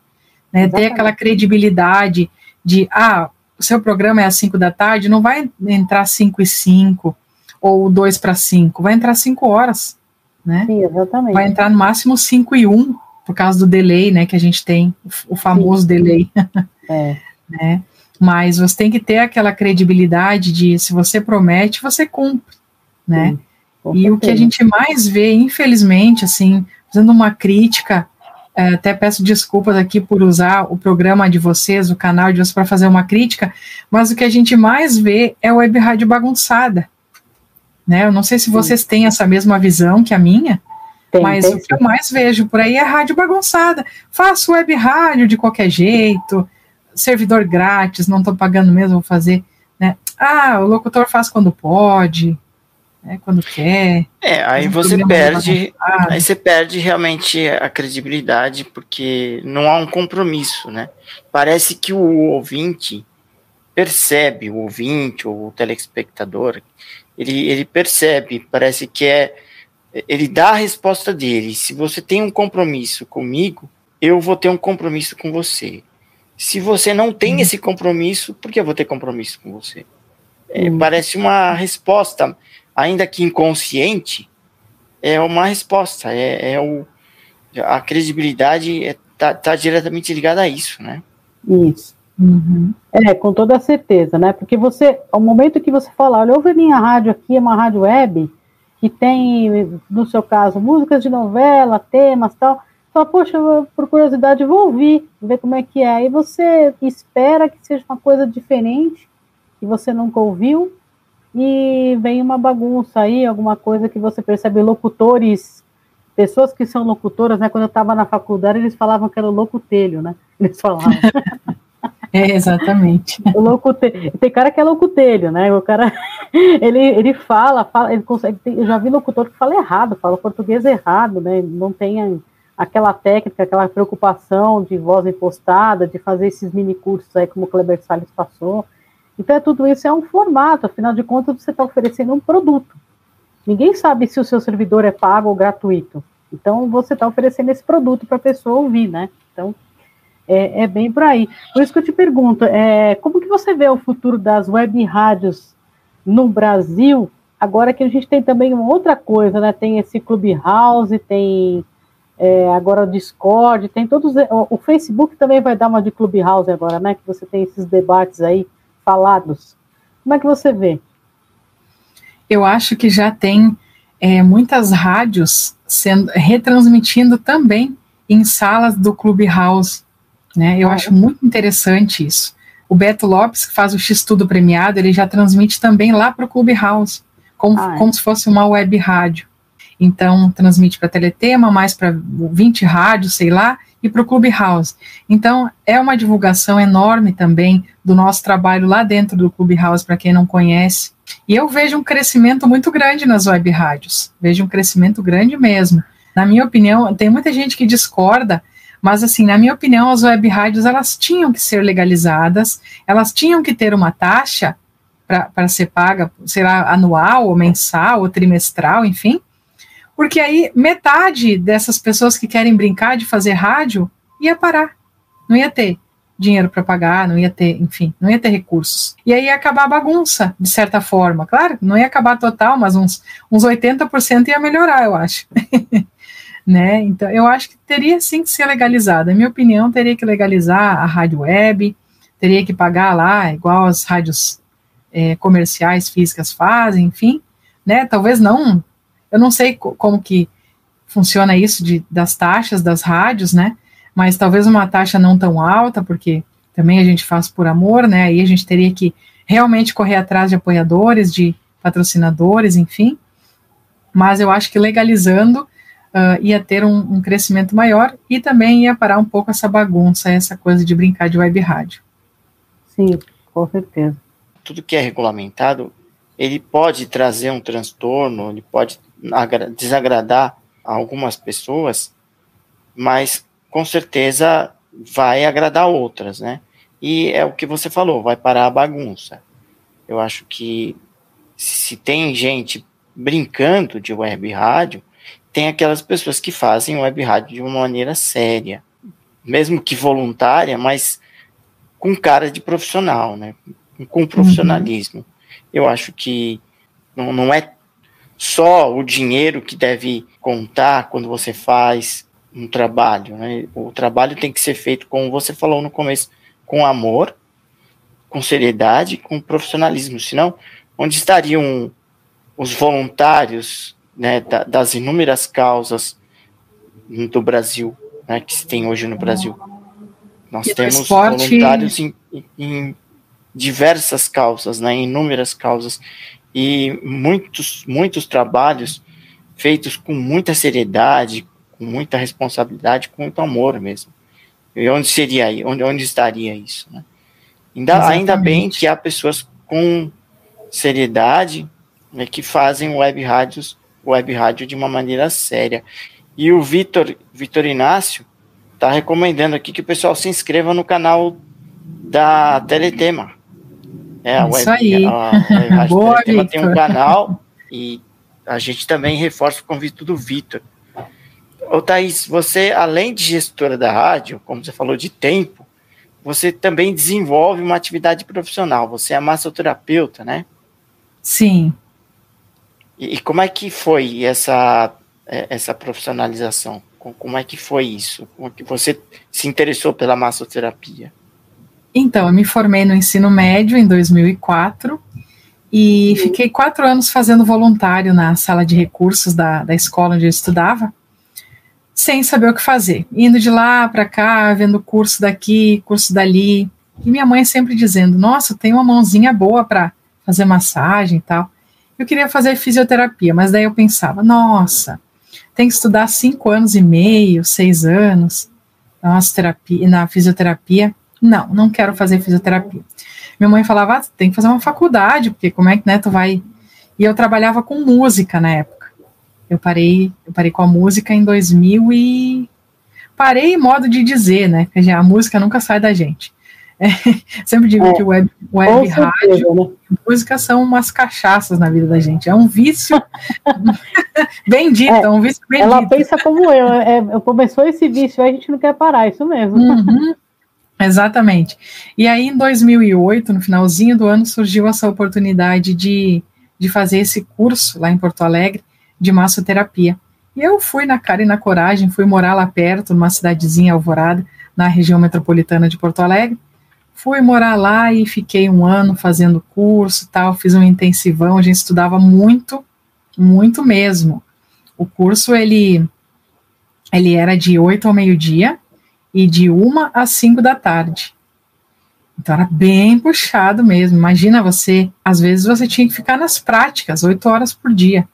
né? Ter aquela credibilidade de, ah, o seu programa é às 5 da tarde, não vai entrar 5 e 5 ou 2 para 5, vai entrar 5 horas, né? Sim, exatamente. Vai entrar no máximo 5 e 1, por causa do delay, né, que a gente tem, o famoso Sim. delay. *laughs* É. né? Mas você tem que ter aquela credibilidade de se você promete, você cumpre, né? Sim, e o que a gente mais vê, infelizmente, assim, fazendo uma crítica, é, até peço desculpas aqui por usar o programa de vocês, o canal de vocês para fazer uma crítica, mas o que a gente mais vê é o web rádio bagunçada. Né? Eu não sei se vocês têm essa mesma visão que a minha, tem, mas tem, o que eu mais vejo por aí é rádio bagunçada. Faço web rádio de qualquer jeito, servidor grátis, não estou pagando mesmo, vou fazer. Né? Ah, o locutor faz quando pode, né, quando quer. É, aí você perde, aí você perde realmente a credibilidade, porque não há um compromisso, né? Parece que o ouvinte percebe, o ouvinte ou o telespectador, ele, ele percebe, parece que é ele dá a resposta dele. Se você tem um compromisso comigo, eu vou ter um compromisso com você. Se você não tem uhum. esse compromisso, por que eu vou ter compromisso com você? É, uhum. Parece uma resposta, ainda que inconsciente, é uma resposta. É, é o, a credibilidade está é, tá, tá diretamente ligada a isso, né? Isso. Uhum. É, com toda certeza, né? Porque você, ao momento que você fala, olha, ouve minha rádio aqui, é uma rádio web, que tem, no seu caso, músicas de novela, temas tal, fala, poxa, por curiosidade, vou ouvir, ver como é que é. Aí você espera que seja uma coisa diferente, que você nunca ouviu, e vem uma bagunça aí, alguma coisa que você percebe locutores, pessoas que são locutoras, né? Quando eu estava na faculdade, eles falavam que era o locutelho, né? Eles falavam. *laughs* É, exatamente. *laughs* O locutelho. Tem cara que é locutelho, né? O cara, *laughs* ele, ele fala, fala ele consegue, eu já vi locutor que fala errado, fala português errado, né? Não tem aquela técnica, aquela preocupação de voz impostada, de fazer esses mini cursos aí, como o Kleber Salles passou. Então, é, tudo isso é um formato, afinal de contas, você está oferecendo um produto. Ninguém sabe se o seu servidor é pago ou gratuito. Então, você está oferecendo esse produto para a pessoa ouvir, né? Então, é, é, bem por aí. Por isso que eu te pergunto, é, como que você vê o futuro das web rádios no Brasil? Agora que a gente tem também uma outra coisa, né? Tem esse Clubhouse, tem é, agora o Discord, tem todos. O, o, Facebook também vai dar uma de Clubhouse agora, né? Que você tem esses debates aí falados. Como é que você vê? Eu acho que já tem é, muitas rádios sendo retransmitindo também em salas do Clubhouse. Né? Eu acho muito interessante isso. O Beto Lopes, que faz o X-Tudo premiado, ele já transmite também lá para o Clubhouse, como, ah, é. como se fosse uma web rádio. Então, transmite para Teletema, mais para 20 rádios, sei lá, e para o Clubhouse. Então, é uma divulgação enorme também do nosso trabalho lá dentro do Clubhouse, para quem não conhece. E eu vejo um crescimento muito grande nas web rádios. Vejo um crescimento grande mesmo. Na minha opinião, tem muita gente que discorda, mas, assim, na minha opinião, as web rádios elas tinham que ser legalizadas, elas tinham que ter uma taxa para ser paga, será anual, ou mensal, ou trimestral, enfim, porque aí metade dessas pessoas que querem brincar de fazer rádio ia parar, não ia ter dinheiro para pagar, não ia ter, enfim, não ia ter recursos. E aí ia acabar a bagunça, de certa forma. Claro, não ia acabar total, mas uns, uns 80% ia melhorar, eu acho. *laughs* né? Então, eu acho que teria sim que ser legalizada. Na minha opinião, teria que legalizar a rádio web, teria que pagar lá, igual as rádios é, comerciais físicas fazem, enfim, né? Talvez não, eu não sei como que funciona isso de, das taxas das rádios, né? Mas talvez uma taxa não tão alta, porque também a gente faz por amor, né? Aí a gente teria que realmente correr atrás de apoiadores, de patrocinadores, enfim. Mas eu acho que legalizando uh, ia ter um, um, crescimento maior e também ia parar um pouco essa bagunça, essa coisa de brincar de web rádio. Sim, com certeza. Tudo que é regulamentado, ele pode trazer um transtorno, ele pode desagradar algumas pessoas, mas com certeza vai agradar outras, né? E é o que você falou, vai parar a bagunça. Eu acho que se tem gente brincando de web rádio, tem aquelas pessoas que fazem web rádio de uma maneira séria, mesmo que voluntária, mas com cara de profissional, né? Com profissionalismo. Uhum. Eu acho que não, não é só o dinheiro que deve contar quando você faz um trabalho, né? O trabalho tem que ser feito, como você falou no começo, com amor, com seriedade, com profissionalismo. Senão, onde estariam os voluntários né, das inúmeras causas do Brasil, né, que se tem hoje no Brasil? Nós e temos esporte... voluntários em, em, diversas causas, né, inúmeras causas, e muitos, muitos trabalhos feitos com muita seriedade, com muita responsabilidade, com muito amor mesmo. E onde seria aí? Onde, onde estaria isso? Né? Ainda, ainda bem que há pessoas com seriedade né, que fazem web rádios, web rádio de uma maneira séria. E o Vitor, Vitor Inácio está recomendando aqui que o pessoal se inscreva no canal da Teletema. É, a Isso web, aí. A, a, Boa, Teletema tem um canal e a gente também reforça o convite do Vitor. Ô Thaís, você, além de gestora da rádio, como você falou de tempo, você também desenvolve uma atividade profissional. Você é massoterapeuta, né? Sim. E, e como é que foi essa, é, essa profissionalização? Como é que foi isso? Como é que você se interessou pela massoterapia? Então, eu me formei no ensino médio em 2004 e fiquei quatro anos fazendo voluntário na sala de recursos da, da escola onde eu estudava, sem saber o que fazer, indo de lá para cá, vendo curso daqui, curso dali, e minha mãe sempre dizendo: Nossa, tem uma mãozinha boa para fazer massagem e tal. Eu queria fazer fisioterapia, mas daí eu pensava: Nossa, tem que estudar cinco anos e meio, seis anos na, terapia, na fisioterapia. Não, não quero fazer fisioterapia. Minha mãe falava, ah, tem que fazer uma faculdade, porque como é que né, tu vai. E eu trabalhava com música na época. Eu parei, eu parei com a música em 2000 e parei modo de dizer, né? Porque a música nunca sai da gente. É, *laughs* sempre digo é, que web, web rádio né? música são umas cachaças na vida da gente. É um vício *laughs* bendito, é, é um vício bendito. Ela pensa como eu, é, começou esse vício, a gente não quer parar, isso mesmo. Uhum. Exatamente. E aí, em 2008, no finalzinho do ano, surgiu essa oportunidade de, de fazer esse curso lá em Porto Alegre de massoterapia. E eu fui na cara e na coragem, fui morar lá perto, numa cidadezinha alvorada, na região metropolitana de Porto Alegre. Fui morar lá e fiquei um ano fazendo curso tal, fiz um intensivão, a gente estudava muito, muito mesmo. O curso, ele, ele era de 8 ao meio-dia, e de uma às cinco da tarde. Então era bem puxado mesmo. Imagina você, às vezes você tinha que ficar nas práticas oito horas por dia.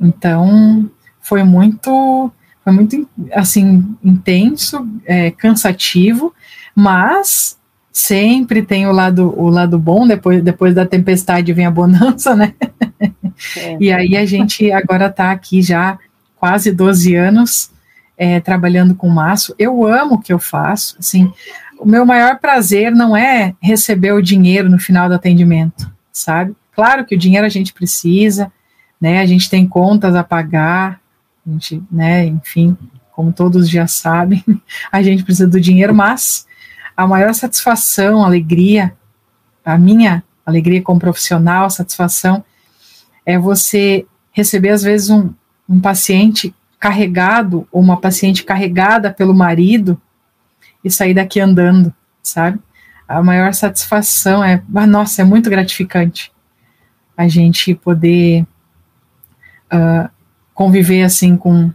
Então foi muito, foi muito assim intenso, é, cansativo, mas sempre tem o lado, o lado bom. Depois, depois da tempestade vem a bonança, né? É. E aí a gente agora está aqui já quase 12 anos é, trabalhando com maço. Eu amo o que eu faço. Assim, o meu maior prazer não é receber o dinheiro no final do atendimento, sabe? Claro que o dinheiro a gente precisa, né? A gente tem contas a pagar, a gente, né? Enfim, como todos já sabem, *laughs* a gente precisa do dinheiro, mas a maior satisfação, alegria, a minha alegria como profissional, satisfação, é você receber às vezes um, um paciente carregado, ou uma paciente carregada pelo marido e sair daqui andando, sabe? A maior satisfação é, ah, nossa, é muito gratificante a gente poder uh, conviver assim com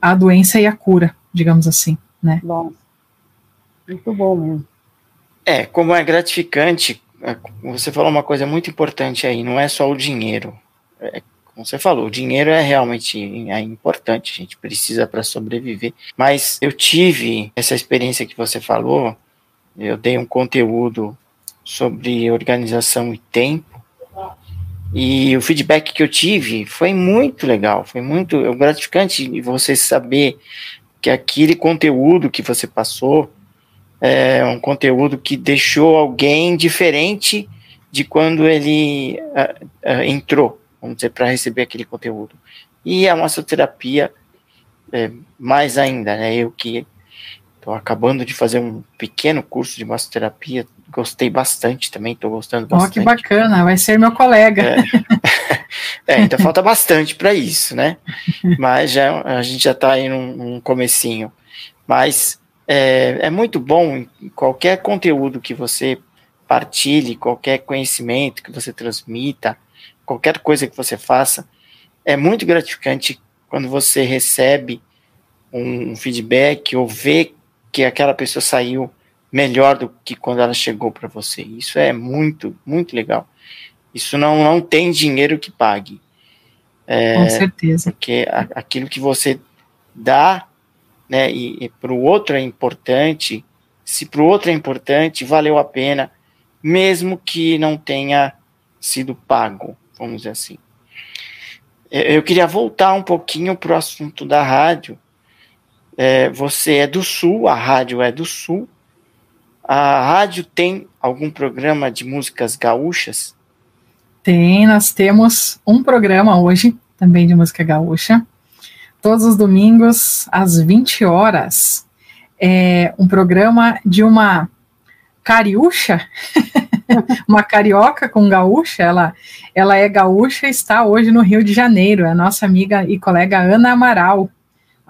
a doença e a cura, digamos assim, né? Bom, muito bom mesmo. É, como é gratificante, é, você falou uma coisa muito importante aí, não é só o dinheiro. É, como você falou, o dinheiro é realmente é importante, a gente precisa para sobreviver. Mas eu tive essa experiência que você falou, eu dei um conteúdo sobre organização e tempo, e o feedback que eu tive foi muito legal, foi muito gratificante você saber que aquele conteúdo que você passou é um conteúdo que deixou alguém diferente de quando ele uh, uh, entrou vamos dizer, para receber aquele conteúdo. E a massoterapia, é, mais ainda, né? Eu que Estou acabando de fazer um pequeno curso de massoterapia. Gostei bastante também, estou gostando bastante. Oh, que bacana, vai ser meu colega. É, *laughs* é ainda falta bastante para isso, né? *laughs* Mas já, a gente já está aí num, num comecinho. Mas é, é muito bom qualquer conteúdo que você partilhe, qualquer conhecimento que você transmita, qualquer coisa que você faça, é muito gratificante quando você recebe um feedback ou vê que aquela pessoa saiu melhor do que quando ela chegou para você. Isso é muito, muito legal. Isso não, não tem dinheiro que pague. É, Com certeza. Porque a, aquilo que você dá, né, e, e para o outro é importante, se para o outro é importante, valeu a pena, mesmo que não tenha sido pago, vamos dizer assim. Eu queria voltar um pouquinho para o assunto da rádio, é, você é do Sul, a rádio é do Sul. A rádio tem algum programa de músicas gaúchas? Tem, nós temos um programa hoje, também de música gaúcha. Todos os domingos, às 20 horas. É um programa de uma cariúcha, *laughs* uma carioca com gaúcha, ela, ela é gaúcha e está hoje no Rio de Janeiro, é a nossa amiga e colega Ana Amaral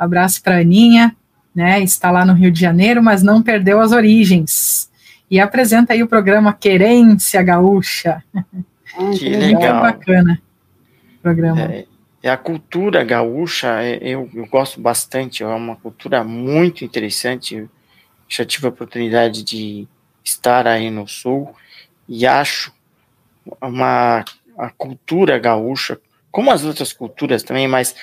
abraço para a Aninha, né? Está lá no Rio de Janeiro, mas não perdeu as origens. E apresenta aí o programa Querência Gaúcha. Que *laughs* legal. bacana. Programa. É, é, a cultura gaúcha, é, eu, eu gosto bastante, é uma cultura muito interessante. Já tive a oportunidade de estar aí no sul e acho uma a cultura gaúcha, como as outras culturas também, mas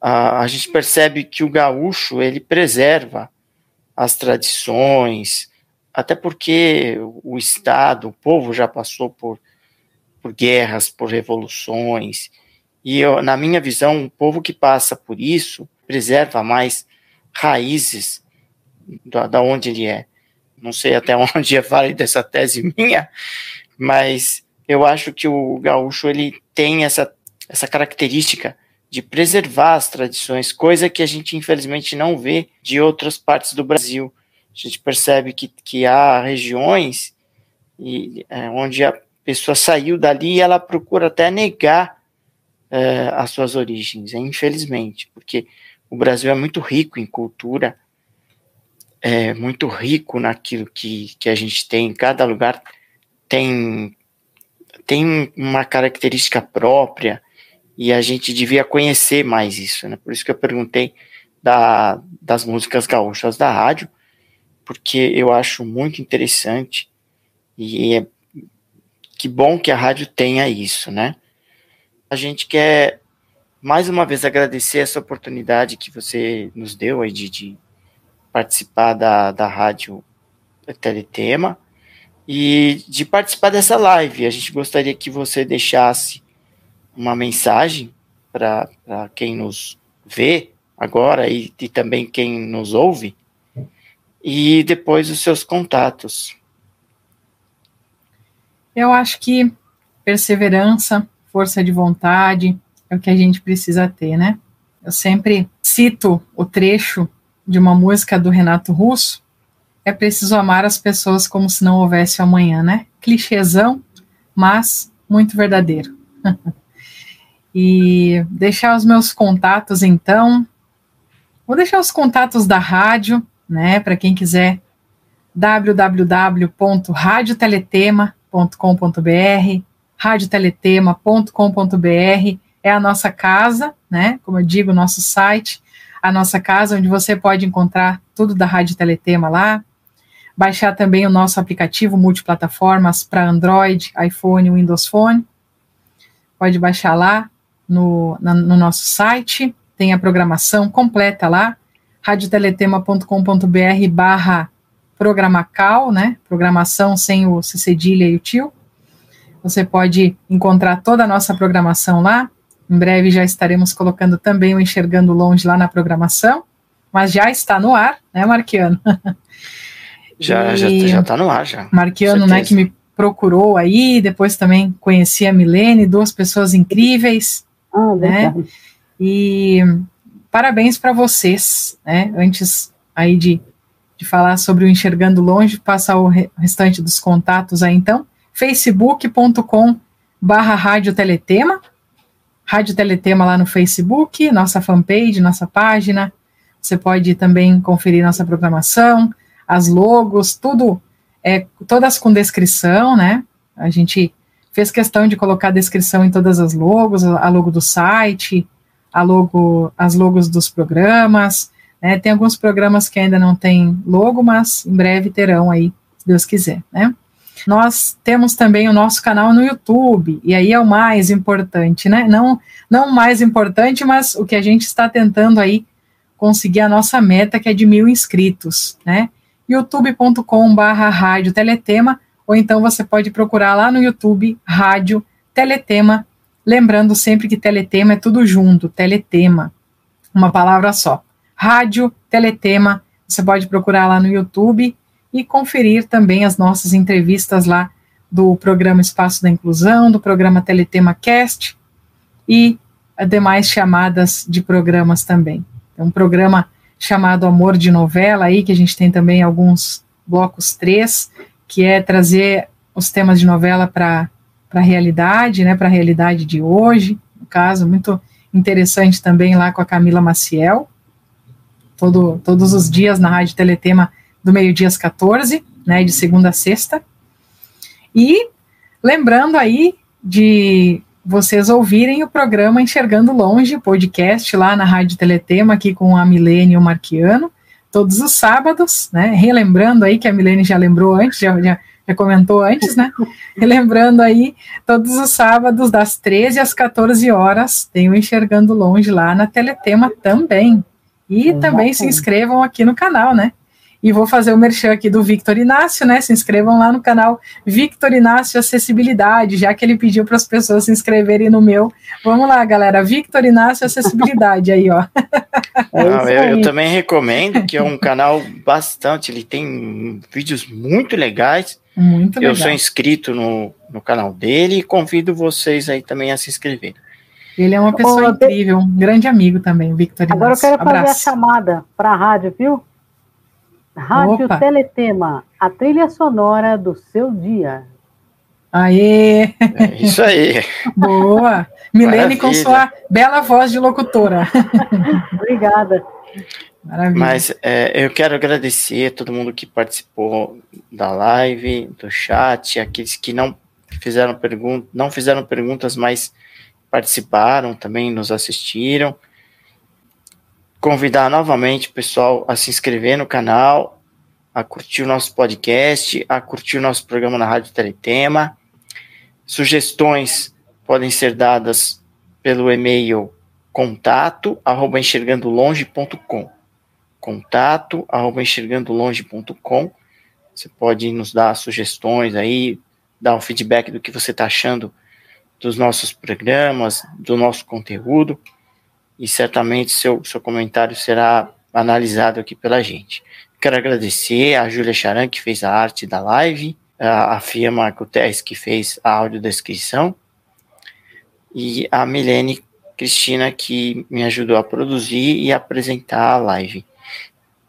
a, a gente percebe que o gaúcho ele preserva as tradições, até porque o Estado, o povo já passou por, por guerras, por revoluções, e eu, na minha visão, o povo que passa por isso preserva mais raízes da, da onde ele é. Não sei até *laughs* onde é válida essa tese minha, mas eu acho que o gaúcho ele tem essa, essa característica de preservar as tradições, coisa que a gente infelizmente não vê de outras partes do Brasil. A gente percebe que, que há regiões e, é, onde a pessoa saiu dali e ela procura até negar é, as suas origens, é, infelizmente, porque o Brasil é muito rico em cultura, é muito rico naquilo que, que a gente tem, cada lugar tem, tem uma característica própria, e a gente devia conhecer mais isso, né? Por isso que eu perguntei da, das músicas gaúchas da rádio, porque eu acho muito interessante e é que bom que a rádio tenha isso, né? A gente quer mais uma vez agradecer essa oportunidade que você nos deu aí de, de participar da, da rádio Teletema e de participar dessa live. A gente gostaria que você deixasse uma mensagem para quem nos vê agora e, e também quem nos ouve, e depois os seus contatos. Eu acho que perseverança, força de vontade é o que a gente precisa ter, né? Eu sempre cito o trecho de uma música do Renato Russo, é preciso amar as pessoas como se não houvesse amanhã, né? Clichêzão, mas muito verdadeiro. *laughs* e deixar os meus contatos então. Vou deixar os contatos da rádio, né, para quem quiser www.radioteletema.com.br, radioteletema.com.br é a nossa casa, né? Como eu digo, nosso site, a nossa casa onde você pode encontrar tudo da Rádio Teletema lá. Baixar também o nosso aplicativo multiplataformas para Android, iPhone, Windows Phone. Pode baixar lá no, na, no nosso site, tem a programação completa lá, radioteletema.com.br barra programacal, né, programação sem o cedilha e o tio. Você pode encontrar toda a nossa programação lá. Em breve já estaremos colocando também o Enxergando Longe lá na programação, mas já está no ar, né, Marquiano? *laughs* Já, e já, está no ar, já. Marquiano, né, que me procurou aí, depois também conheci a Milene, duas pessoas incríveis, ah, né? E parabéns para vocês, né? Antes aí de, de falar sobre o Enxergando Longe, passar o restante dos contatos aí então. facebook.com barra Rádio Teletema, Rádio Teletema lá no Facebook, nossa fanpage, nossa página. Você pode também conferir nossa programação, as logos, tudo, é, todas com descrição, né? A gente fez questão de colocar a descrição em todas as logos, a logo do site, a logo, as logos dos programas, né? Tem alguns programas que ainda não tem logo, mas em breve terão aí, se Deus quiser, né? Nós temos também o nosso canal no YouTube, e aí é o mais importante, né? Não, não o mais importante, mas o que a gente está tentando aí conseguir a nossa meta, que é de mil inscritos, né? youtube.com.br rádio teletema, ou então você pode procurar lá no YouTube Rádio Teletema, lembrando sempre que teletema é tudo junto, teletema, uma palavra só. Rádio Teletema, você pode procurar lá no YouTube e conferir também as nossas entrevistas lá do programa Espaço da Inclusão, do programa Teletema Cast e demais chamadas de programas também. É um programa chamado Amor de Novela aí, que a gente tem também alguns blocos três, que é trazer os temas de novela para a realidade, né, para a realidade de hoje, no caso, muito interessante também lá com a Camila Maciel, todo, todos os dias na Rádio Teletema do meio-dia às 14, né, de segunda a sexta. E lembrando aí de vocês ouvirem o programa Enxergando Longe, podcast lá na Rádio Teletema, aqui com a Milene e o Marquiano, todos os sábados, né? Relembrando aí que a Milene já lembrou antes, já, já, já comentou antes, né? *laughs* Relembrando aí, todos os sábados, das 13 às 14 horas, tem o Enxergando Longe lá na Teletema também. E também se inscrevam aqui no canal, né? E vou fazer o merchan aqui do Victor Inácio, né? Se inscrevam lá no canal Victor Inácio Acessibilidade, já que ele pediu para as pessoas se inscreverem no meu. Vamos lá, galera. Victor Inácio Acessibilidade aí, ó. *laughs* É Não, eu, eu, também recomendo, que é um canal bastante, ele tem vídeos muito legais. Muito legal. Eu sou inscrito no, no canal dele e convido vocês aí também a se inscreverem. Ele é uma pessoa Ô, incrível, um grande amigo também, Victor Inácio. Agora eu quero fazer Abraço. a chamada para a rádio, viu? Rádio Opa. Teletema, a trilha sonora do seu dia. Aê! É isso aí. Boa! Milene com sua bela voz de locutora. *laughs* Obrigada. Maravilha. Mas é, eu quero agradecer a todo mundo que participou da live, do chat, aqueles que não fizeram perguntas, não fizeram perguntas, mas participaram também, nos assistiram convidar novamente o pessoal a se inscrever no canal, a curtir o nosso podcast, a curtir o nosso programa na Rádio Teletema. Sugestões podem ser dadas pelo e-mail contato arroba enxergandolonge.com contato arroba enxergandolonge.com você pode nos dar sugestões aí, dar um feedback do que você está achando dos nossos programas, do nosso conteúdo e certamente seu, seu comentário será analisado aqui pela gente. Quero agradecer a Júlia Charan, que fez a arte da live, a, Fia Marco Teres, que fez a audiodescrição, e a Milene Cristina, que me ajudou a produzir e apresentar a live.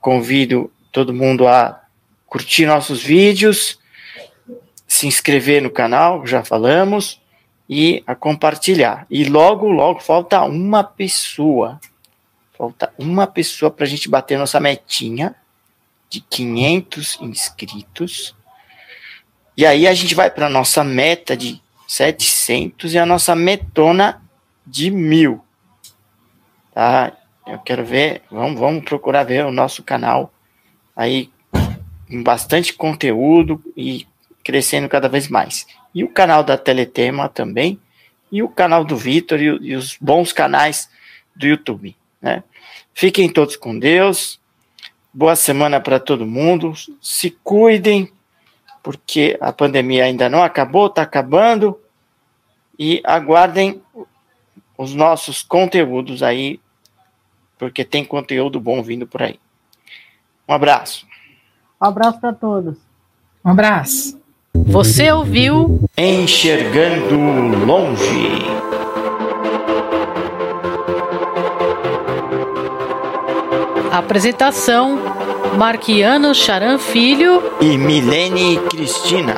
Convido todo mundo a curtir nossos vídeos, se inscrever no canal, já falamos, e a compartilhar. E logo, logo falta uma pessoa. Falta uma pessoa para a gente bater nossa metinha de 500 inscritos. E aí a gente vai para nossa meta de 700 e a nossa metona de mil. Tá? Eu quero ver, vamos, vamos procurar ver o nosso canal aí com bastante conteúdo e crescendo cada vez mais e o canal da Teletema também, e o canal do Vitor e, e, os bons canais do YouTube. Né? Fiquem todos com Deus, boa semana para todo mundo, se cuidem, porque a pandemia ainda não acabou, está acabando, e aguardem os nossos conteúdos aí, porque tem conteúdo bom vindo por aí. Um abraço. Um abraço para todos. Um abraço. Você ouviu Enxergando Longe. Apresentação Marquiano Charan Filho e Milene Cristina.